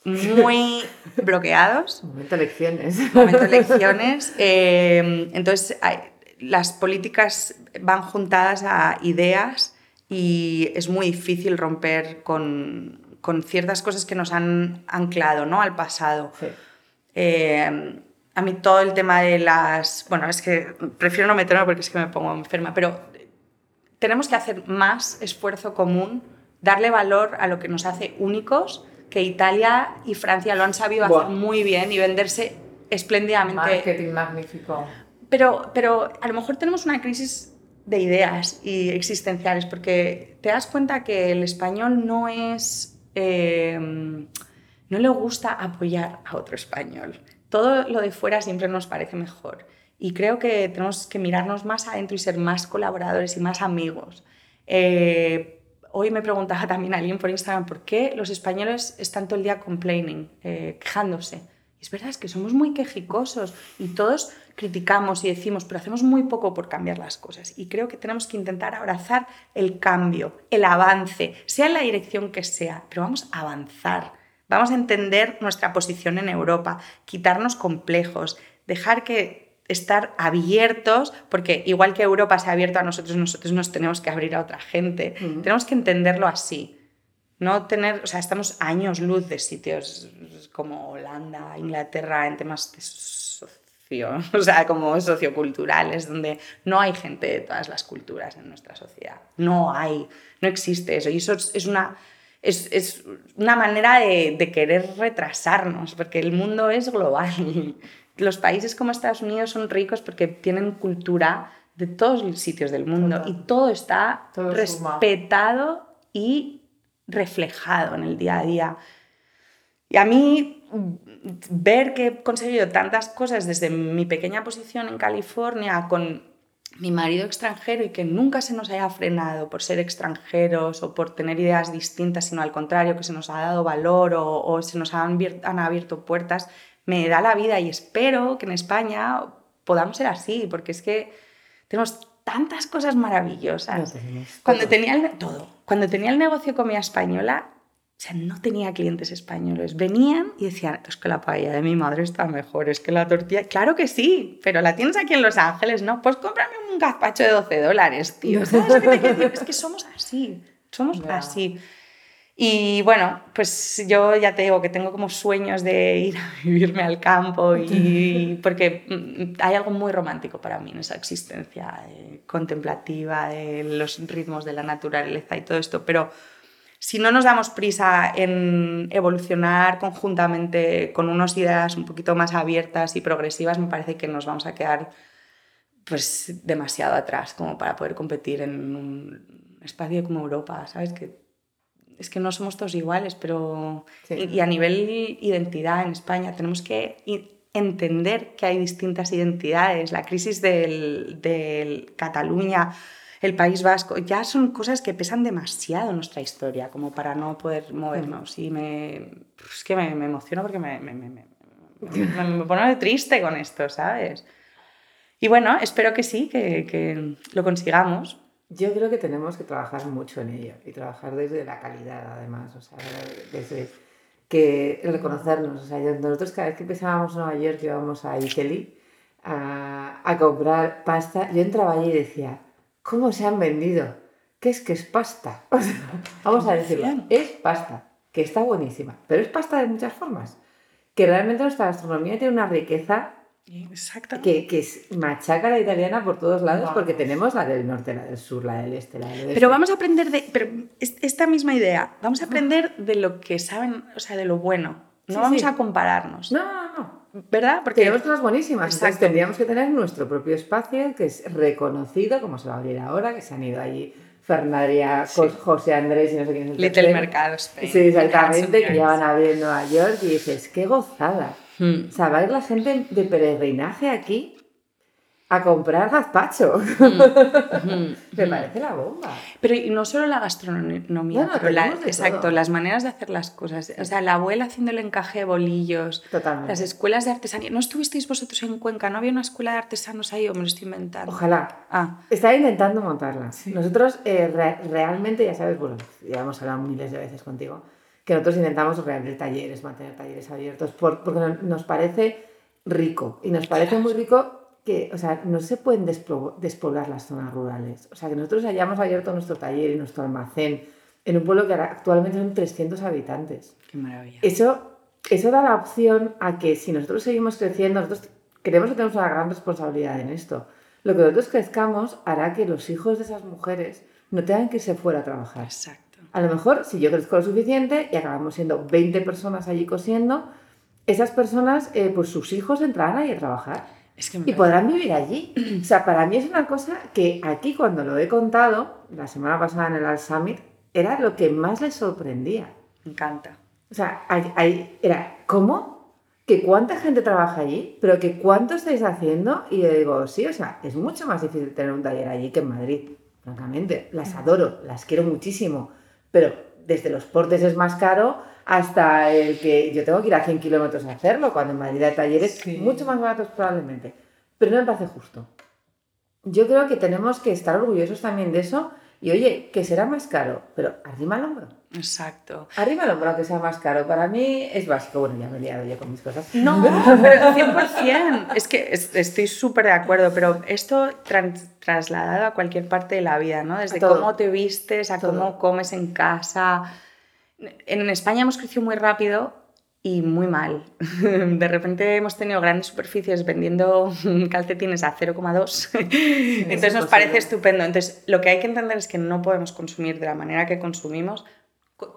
muy *laughs* bloqueados. Momento elecciones. Momento elecciones. *laughs* Eh, entonces, hay, las políticas van juntadas a ideas y es muy difícil romper con, con ciertas cosas que nos han anclado ¿no? al pasado. Sí. Eh, a mí todo el tema de las... Bueno, es que prefiero no meterme porque es que me pongo enferma, pero tenemos que hacer más esfuerzo común, darle valor a lo que nos hace únicos, que Italia y Francia lo han sabido hacer muy bien y venderse espléndidamente. Marketing magnífico. Pero, pero a lo mejor tenemos una crisis de ideas y existenciales, porque te das cuenta que el español no es... eh, no le gusta apoyar a otro español. Todo lo de fuera siempre nos parece mejor. Y creo que tenemos que mirarnos más adentro y ser más colaboradores y más amigos. Eh, hoy me preguntaba *laughs* también alguien por Instagram por qué los españoles están todo el día complaining, eh, quejándose. Y es verdad, es que somos muy quejicosos y todos criticamos y decimos, pero hacemos muy poco por cambiar las cosas. Y creo que tenemos que intentar abrazar el cambio, el avance, sea en la dirección que sea, pero vamos a avanzar. Vamos a entender nuestra posición en Europa, quitarnos complejos, dejar que estar abiertos, porque igual que Europa se ha abierto a nosotros, nosotros nos tenemos que abrir a otra gente. Mm. Tenemos que entenderlo así. No tener, o sea, estamos años luz de sitios como Holanda, Inglaterra, en temas de socio, *laughs* o sea, como socioculturales, donde no hay gente de todas las culturas en nuestra sociedad. No hay, no existe eso. Y eso es una, es, es una manera de, de querer retrasarnos, porque el mundo es global. *laughs* Los países como Estados Unidos son ricos porque tienen cultura de todos los sitios del mundo Total. y todo está Todo suma. respetado y reflejado en el día a día. Y a mí ver que he conseguido tantas cosas desde mi pequeña posición en California con mi marido extranjero y que nunca se nos haya frenado por ser extranjeros o por tener ideas distintas, sino al contrario, que se nos ha dado valor o, o se nos han, abier- han abierto puertas, me da la vida y espero que en España podamos ser así, porque es que tenemos tantas cosas maravillosas. No Cuando tenía el, todo. Cuando tenía el negocio comida española, o sea, no tenía clientes españoles. Venían y decían, es que la paella de mi madre está mejor, es que la tortilla... Claro que sí, pero la tienes aquí en Los Ángeles, ¿no? Pues cómprame un gazpacho de 12 dólares, tío. ¿Sabes lo que te quiero decir? Es que somos así, somos así. Y bueno, pues yo ya te digo que tengo como sueños de ir a *laughs* vivirme al campo y *laughs* porque mm, hay algo muy romántico para mí en esa existencia eh, contemplativa de los ritmos de la naturaleza y todo esto, pero si no nos damos prisa en evolucionar conjuntamente con unas ideas un poquito más abiertas y progresivas, me parece que nos vamos a quedar pues demasiado atrás como para poder competir en un espacio como Europa, ¿sabes? Que es que no somos todos iguales, pero... Sí. Y, y a nivel identidad en España tenemos que entender que hay distintas identidades. La crisis del, del Cataluña, el País Vasco, ya son cosas que pesan demasiado en nuestra historia como para no poder movernos. Y me, es que me, me emociono porque me, me, me, me, pone triste con esto, ¿sabes? Y bueno, espero que sí, que, que lo consigamos. Yo creo que tenemos que trabajar mucho en ello y trabajar desde la calidad, además, o sea, desde que reconocernos. O sea, nosotros cada vez que empezábamos a Nueva York íbamos a Italy a, a comprar pasta, yo entraba allí y decía, ¿cómo se han vendido? ¿Qué es que es pasta? *laughs* O sea, vamos a decirlo, es pasta, que está buenísima, pero es pasta de muchas formas. Que realmente nuestra gastronomía tiene una riqueza que, que es- machaca la italiana por todos lados Vamos. porque tenemos la del norte, la del sur, la del este, la del oeste. Pero vamos a aprender de. Pero es- esta misma idea. Vamos a aprender de lo que saben, o sea, de lo bueno. No Sí, vamos sí. a compararnos. No, no, no. ¿Verdad? Porque. Tenemos cosas buenísimas. Entonces tendríamos que tener nuestro propio espacio que es reconocido, como se va a abrir ahora, que se han ido allí Fernandria, Sí. José Andrés y no sé quién es el Little. Mercado Spain. Sí, exactamente, que ya van a abrir en Nueva York y dices, qué gozada. Hmm. O sea, va a ir la gente de peregrinaje aquí a comprar gazpacho. Mm, *laughs* Me parece la bomba. Pero y no solo la gastronomía, Bueno, pero la- exacto, todo. las maneras de hacer las cosas. O sea, la abuela haciendo el encaje de bolillos, Totalmente. las escuelas de artesanía. ¿No estuvisteis vosotros en Cuenca? ¿No había una escuela de artesanos ahí o me lo estoy inventando? Ojalá. Ah, Estaba intentando montarla. Nosotros eh, re- realmente, ya sabes, bueno, ya hemos hablado miles de veces contigo, que nosotros intentamos reabrir talleres, mantener talleres abiertos, por- porque no- nos parece rico. Y nos parece muy rico que, o sea, no se pueden despoblar las zonas rurales. O sea, que nosotros hayamos abierto nuestro taller y nuestro almacén en un pueblo que ahora actualmente son 300 habitantes. qué maravilla. Eso, eso da la opción a que si nosotros seguimos creciendo, nosotros creemos que tenemos una gran responsabilidad en esto. Lo que nosotros crezcamos hará que los hijos de esas mujeres no tengan que irse fuera a trabajar. Exacto. A lo mejor, si yo crezco lo suficiente y acabamos siendo 20 personas allí cosiendo, esas personas, eh, pues sus hijos entrarán ahí a trabajar Es que me y podrán vivir allí. O sea, para mí es una cosa que aquí cuando lo he contado, la semana pasada en el Al Summit, era lo que más les sorprendía. me encanta. O sea, hay- hay- era, ¿cómo? ¿Que cuánta gente trabaja allí? ¿Pero que cuánto estáis haciendo? Y yo digo, sí, o sea, es mucho más difícil tener un taller allí que en Madrid, francamente. Las adoro, las quiero muchísimo, pero desde los portes es más caro hasta el que yo tengo que ir a 100 kilómetros a hacerlo, cuando en Madrid hay talleres Sí. mucho más baratos probablemente. Pero no me parece justo. Yo creo que tenemos que estar orgullosos también de eso y oye, que será más caro, pero arriba el hombro. Exacto. Arriba el hombro, aunque sea más caro. Para mí es básico. Bueno, ya me he liado yo con mis cosas. No, *laughs* pero 100%. Es que es- estoy súper de acuerdo, pero esto tran- trasladado a cualquier parte de la vida, ¿no? Desde cómo te vistes, a Todo. cómo comes en casa. En España hemos crecido muy rápido y muy mal. *laughs* De repente hemos tenido grandes superficies vendiendo *laughs* calcetines a 0,2. Entonces nos posible. parece estupendo. Entonces lo que hay que entender es que no podemos consumir de la manera que consumimos.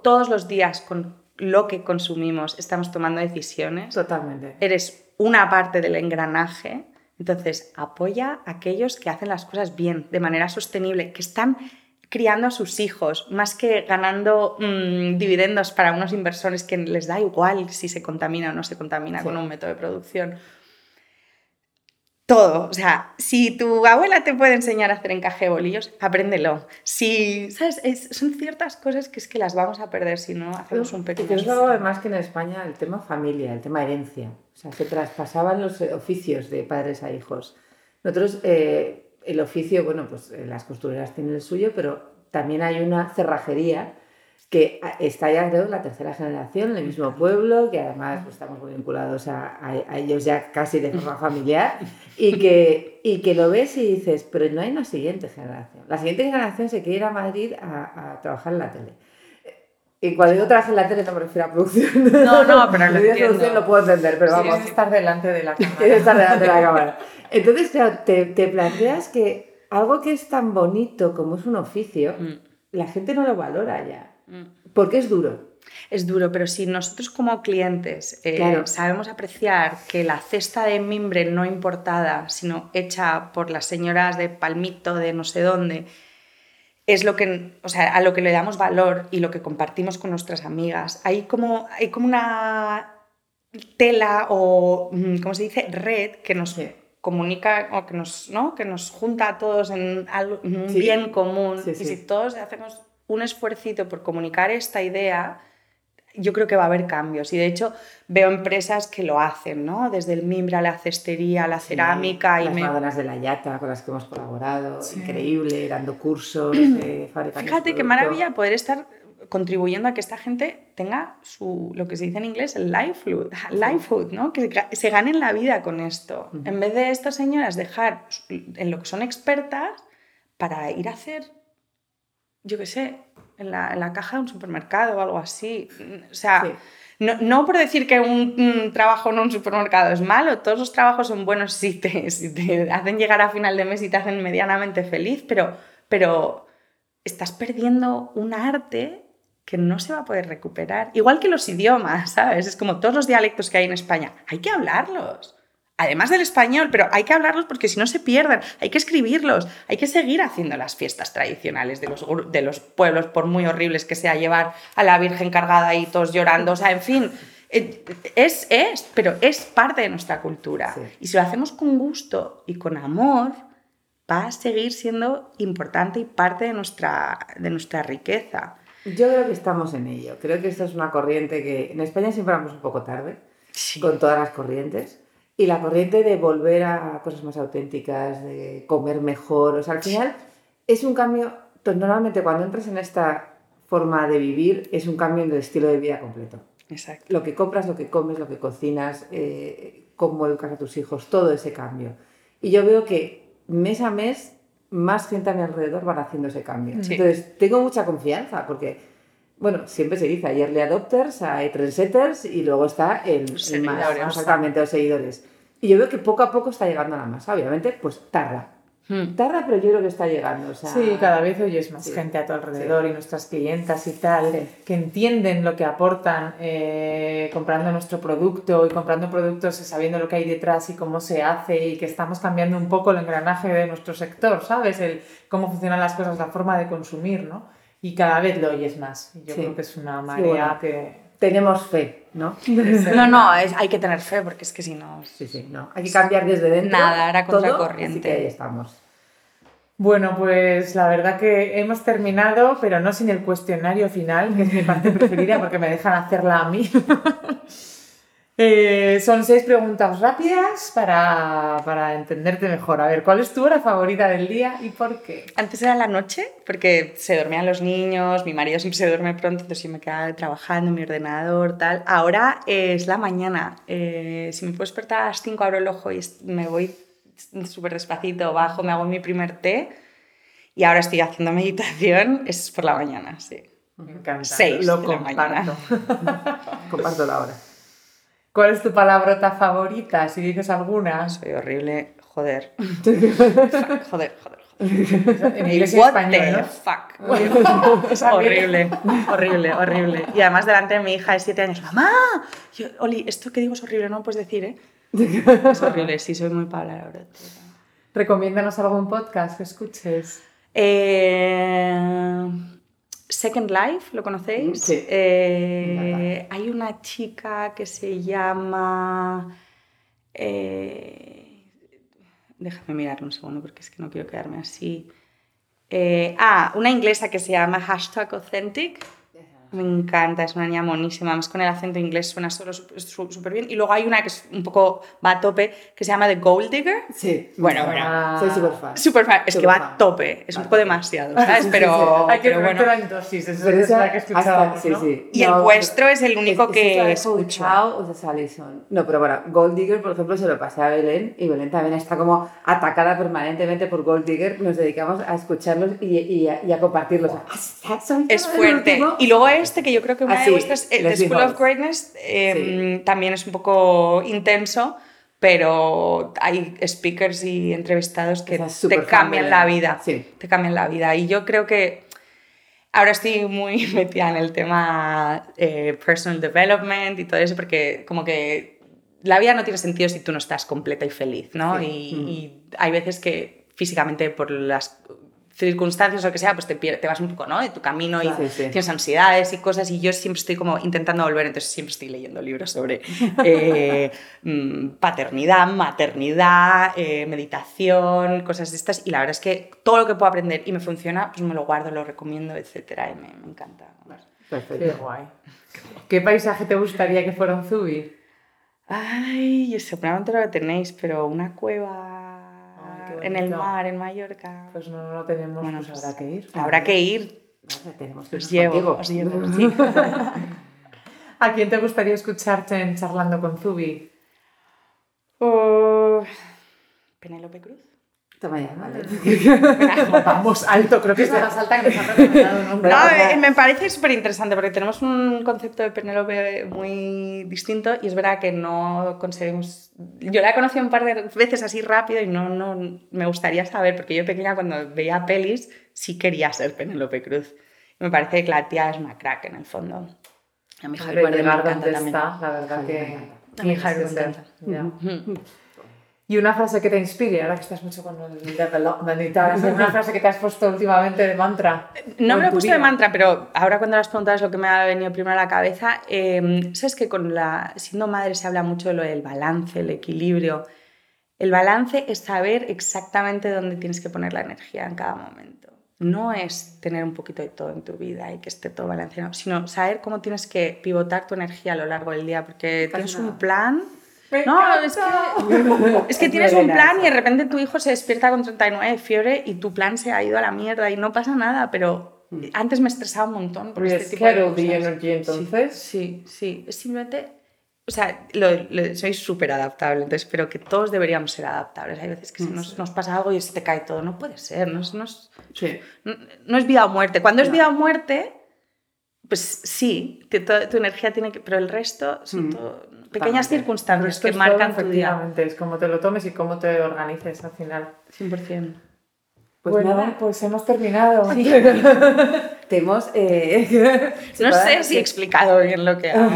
Todos los días con lo que consumimos estamos tomando decisiones Totalmente. eres una parte del engranaje, entonces apoya a aquellos que hacen las cosas bien, de manera sostenible, que están criando a sus hijos, más que ganando mm, dividendos para unos inversores que les da igual si se contamina o no se contamina Sí. con un método de producción. Todo, o sea, si tu abuela te puede enseñar a hacer encaje de bolillos, apréndelo. Si, ¿sabes? Es- son ciertas cosas que es que las vamos a perder si no hacemos un pequeño que es algo además que en España el tema familia, el tema herencia. O sea, se traspasaban los eh, oficios de padres a hijos. Nosotros, eh, el oficio, bueno, pues eh, las costureras tienen el suyo, pero también hay una cerrajería que ah, está ya, creo, la tercera generación en el mismo pueblo, que además pues, estamos muy vinculados a, a- a ellos ya casi de forma *laughs* familiar, y que, y que lo ves y dices, pero no hay una siguiente generación. La siguiente generación se quiere ir a Madrid a, a trabajar en la tele. Y cuando digo trabajar en la tele no me refiero a producción. No, no, *laughs* pero lo entiendo. producción lo puedo entender, pero vamos. es estar delante de la *laughs* cámara. Quiero estar delante de la cámara. Entonces, claro, te, te planteas que algo que es tan bonito como es un oficio, Mm, la gente no lo valora ya. Mm. Porque es duro. Es duro, pero si nosotros como clientes eh, Claro. sabemos apreciar que la cesta de mimbre no importada, sino hecha por las señoras de Palmito, de no sé dónde, es lo que, o sea, a lo que le damos valor y lo que compartimos con nuestras amigas. Hay como, hay como una tela o, mm, ¿cómo se dice?, red que nos Sí. comunica o que nos, ¿no? que nos junta a todos en, algo- en un Sí. bien común. Sí, y si todos hacemos un esfuercito por comunicar esta idea, yo creo que va a haber cambios. Y de hecho veo empresas que lo hacen, ¿no? Desde el mimbre a la cestería, a la cerámica. y Las me- madonas de la Yata con las que hemos colaborado. Sí. Increíble, dando cursos, *clears throat* eh, fabricando Fíjate qué maravilla poder estar contribuyendo a que esta gente tenga su, lo que se dice en inglés, el livelihood, *laughs* livelihood ¿no? Que se ganen la vida con esto. Ujú. En vez de estas señoras dejar en lo que son expertas para ir a hacer, yo qué sé, en la, en la caja de un supermercado o algo así. O sea, Sí. no, no por decir que un, un trabajo en un supermercado es malo, todos los trabajos son buenos si te, *laughs* si te hacen llegar a final de mes y te hacen medianamente feliz, pero, pero estás perdiendo un arte que no se va a poder recuperar. Igual que los idiomas, ¿sabes? Es como todos los dialectos que hay en España, hay que hablarlos. Además del español, pero hay que hablarlos porque si no se pierden, hay que escribirlos, hay que seguir haciendo las fiestas tradicionales de los, de los pueblos, por muy horribles que sea llevar a la Virgen cargada y todos llorando, o sea, en fin, Eh, Es, es, pero es parte de nuestra cultura. Sí. Y si lo hacemos con gusto y con amor, va a seguir siendo importante y parte de nuestra, de nuestra riqueza. Yo creo que estamos en ello. Creo que esta es una corriente que en España siempre vamos un poco tarde Sí. con todas las corrientes. Y la corriente de volver a cosas más auténticas, de comer mejor. O sea, al final es un cambio. pues, Normalmente cuando entras en esta forma de vivir es un cambio en el estilo de vida completo. Exacto. Lo que compras, lo que comes, lo que cocinas, eh, cómo educas a tus hijos, todo ese cambio. Y yo veo que mes a mes más gente a mi alrededor van haciendo ese cambio. Sí. Entonces, tengo mucha confianza porque, bueno, siempre se dice, hay early adopters, hay trendsetters y luego está el, el más, exactamente, los seguidores. Y yo veo que poco a poco está llegando a la masa. Obviamente, pues tarda. Hmm. Tarda, pero yo creo que está llegando. O sea, Sí, cada vez oyes más Sí. gente a tu alrededor y nuestras clientas y tal, Sí. que entienden lo que aportan eh, comprando nuestro producto y comprando productos y sabiendo lo que hay detrás y cómo se hace y que estamos cambiando un poco el engranaje de nuestro sector, ¿sabes? El cómo funcionan las cosas, la forma de consumir, ¿no? Y cada vez lo oyes más. Yo Sí. creo que es una Sí, marea bueno. que... Tenemos fe, ¿no? No, no, es- hay que tener fe porque es que si no... Sí, sí, no. Hay que cambiar desde dentro. Nada, era todo, contracorriente. Así que ahí estamos. Bueno, pues la verdad que hemos terminado, pero no sin el cuestionario final, que es mi parte preferida porque me dejan hacerla a mí. *laughs* Eh, son seis preguntas rápidas para, para entenderte mejor. A ver, ¿cuál es tu hora favorita del día y por qué? Antes era la noche, porque se dormían los niños, mi marido siempre se duerme pronto, entonces yo me quedaba trabajando en mi ordenador, tal. Ahora es la mañana. Eh, si me puedo despertar a las 5, abro el ojo y me voy súper despacito, bajo, me hago mi primer té y ahora estoy haciendo meditación, es por la mañana, sí. Me encanta. Seis Lo de la mañana. comparto. *laughs* Comparto la hora. ¿Cuál es tu palabrota favorita? Si dices alguna. Soy horrible, joder. Fuck, *laughs* joder, joder, joder. En inglés y What español, fuck. *laughs* Es horrible, horrible, horrible. Y además delante de mi hija de 7 años, mamá, yo, Oli, esto que digo es horrible, no puedes decir, ¿eh? Es horrible, sí, soy muy palabra. Recomiéndanos algún podcast que escuches. Eh, Second Life, ¿lo conocéis? Sí. Eh, hay una chica que se llama... eh, déjame mirarlo un segundo porque es que no quiero quedarme así. Eh, ah, una inglesa que se llama Hashtag Authentic. Me encanta, es una niña monísima. Además, con el acento inglés suena solo súper bien. Y luego hay una que es un poco va a tope, que se llama The Gold Digger. Sí. Bueno, bueno. Ah. Soy súper fan. Súper fan. Es que va fan. a tope. Es un poco demasiado, *laughs* ¿sabes? Sí, sí, Pero, sí. Hay que pero bueno. meterla en dosis, esa Pero es esa- la que escuchábamos, sí, ¿no? sí. Y el vuestro es el único es- que es de escucho. Chao o de Salison. No, pero bueno, Gold Digger, por ejemplo, se lo pasé a Belén y Belén también está como atacada permanentemente por Gold Digger. Nos dedicamos a escucharlos y, y a, y a compartirlos. Ah, Es fuerte. Y luego este, que yo creo que una Ah, de vuestras, eh, The School of. Greatness, eh, también es un poco intenso, pero hay speakers y entrevistados que es te cambian la vida. Sí. Te cambian la vida. Y yo creo que ahora estoy muy *laughs* metida en el tema eh, personal development y todo eso, porque como que la vida no tiene sentido si tú no estás completa y feliz, ¿no? Sí. Y, Mm. y hay veces que físicamente por las circunstancias o lo que sea, pues te, te vas un poco, ¿no? De tu camino y Claro, sí, sí. tienes ansiedades y cosas y yo siempre estoy como intentando volver, entonces siempre estoy leyendo libros sobre eh, *laughs* mm, paternidad, maternidad, eh, meditación, cosas de estas y la verdad es que todo lo que puedo aprender y me funciona, pues me lo guardo, lo recomiendo, etcétera y me, me encanta. Perfecto. Qué guay. ¿Qué paisaje te gustaría que fuera un Zubi? Ay, seguramente lo tenéis, pero una cueva en el mar, en Mallorca. Pues no, no lo tenemos, Bueno, pues pues- habrá que ir. Habrá que ir, tenemos que os llevo, os llevo. sí. *laughs* ¿A quién te gustaría escucharte en Charlando con Zubi? Oh, Penélope Cruz. Toma ya, vale. *laughs* Vamos alto, creo que es la más alta que nos. No, Verdad. eh, me parece súper interesante porque tenemos un concepto de Penélope muy distinto y es verdad que no conseguimos... Yo la he conocido un par de veces así rápido y no, no me gustaría saber porque yo pequeña cuando veía pelis sí quería ser Penélope Cruz. Me parece que la tía es una crack en el fondo. A mi Hombre, Bardem me encanta también. está, la verdad que... A mi Javier me encanta. *laughs* Y una frase que te inspire, ahora que estás mucho con el development y tal, ¿es una *laughs* frase que te has puesto últimamente de mantra. No me lo he puesto de mantra, pero ahora cuando las preguntas lo que me ha venido primero a la cabeza, eh, sabes que con la siendo madre se habla mucho de lo del balance, el equilibrio. El balance es saber exactamente dónde tienes que poner la energía en cada momento. No es tener un poquito de todo en tu vida y que esté todo balanceado, sino saber cómo tienes que pivotar tu energía a lo largo del día, porque tienes un plan no, es que, *laughs* es que tienes un plan y de repente tu hijo se despierta con 39 de fiebre y tu plan se ha ido a la mierda y no pasa nada, pero mm. antes me estresaba un montón. Por este tipo de energy entonces? Sí, sí, Es simplemente, o sea, lo, soy súper adaptable, entonces, pero que todos deberíamos ser adaptables. Hay veces que nos, nos, pasa algo y se te cae todo, no puede ser, no es, no es, no, es vida o muerte. Cuando es vida o muerte, pues sí, tu energía tiene que, pero el resto son mm. todo pequeñas circunstancias que marcan tu día. Es como te lo tomes y cómo te organices al final. 100%. Pues bueno, nada, pues hemos terminado. *laughs* Te hemos, eh, *laughs* no sé si he explicado bien lo que hago.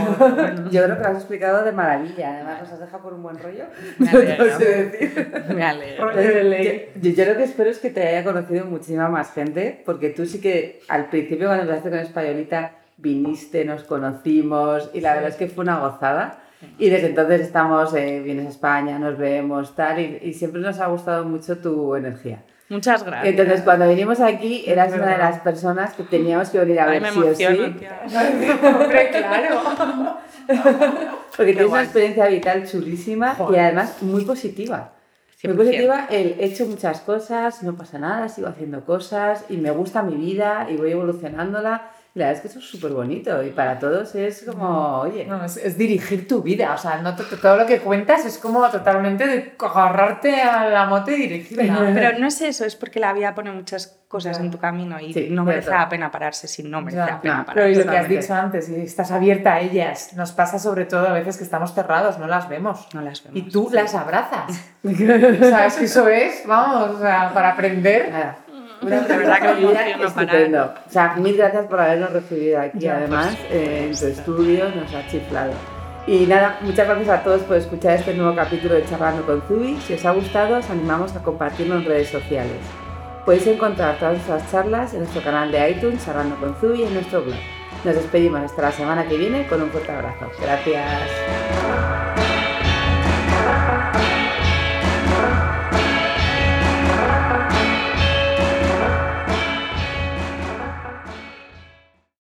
*laughs* Yo creo que lo has explicado de maravilla. Además, nos has dejado por un buen rollo. Me alegro. no sé decir. Me alegro. Yo, yo, lo que espero es que te haya conocido muchísima más gente, porque tú sí que al principio cuando empezaste con Españolita viniste, nos conocimos y la verdad es que fue una gozada. Y desde entonces estamos, eh, vienes a España, nos vemos, tal, y, siempre nos ha gustado mucho tu energía. Muchas gracias. Entonces, cuando vinimos aquí, eras una de las personas que teníamos que venir a ver sí o sí. Hombre, claro. *laughs* Porque tienes una experiencia vital chulísima y además muy positiva. Muy positiva, el he hecho muchas cosas, no pasa nada, sigo haciendo cosas y me gusta mi vida y voy evolucionándola la verdad es que eso es súper bonito y para todos es como, oye. No, es, dirigir tu vida, o sea, no todo lo que cuentas es como totalmente de agarrarte a la moto y dirigirla. Pero no es eso, es porque la vida pone muchas cosas en tu camino y no merece la pena pararse si no merece la pena pararse. Pero lo que has dicho antes, si estás abierta a ellas, nos pasa sobre todo a veces que estamos cerrados, no las vemos. No las vemos. Y tú las abrazas. *laughs* ¿Sabes que eso es? Vamos, o sea, para aprender. Una de verdad que estupendo. O sea, mil gracias por habernos recibido aquí, además, en tu estudio, nos ha chiflado. Y nada, muchas gracias a todos por escuchar este nuevo capítulo de Charlando con Zubi. Si os ha gustado, os animamos a compartirlo en redes sociales. Podéis encontrar todas nuestras charlas en nuestro canal de iTunes, Charlando con Zubi, y en nuestro blog. Nos despedimos hasta la semana que viene con un fuerte abrazo. Gracias.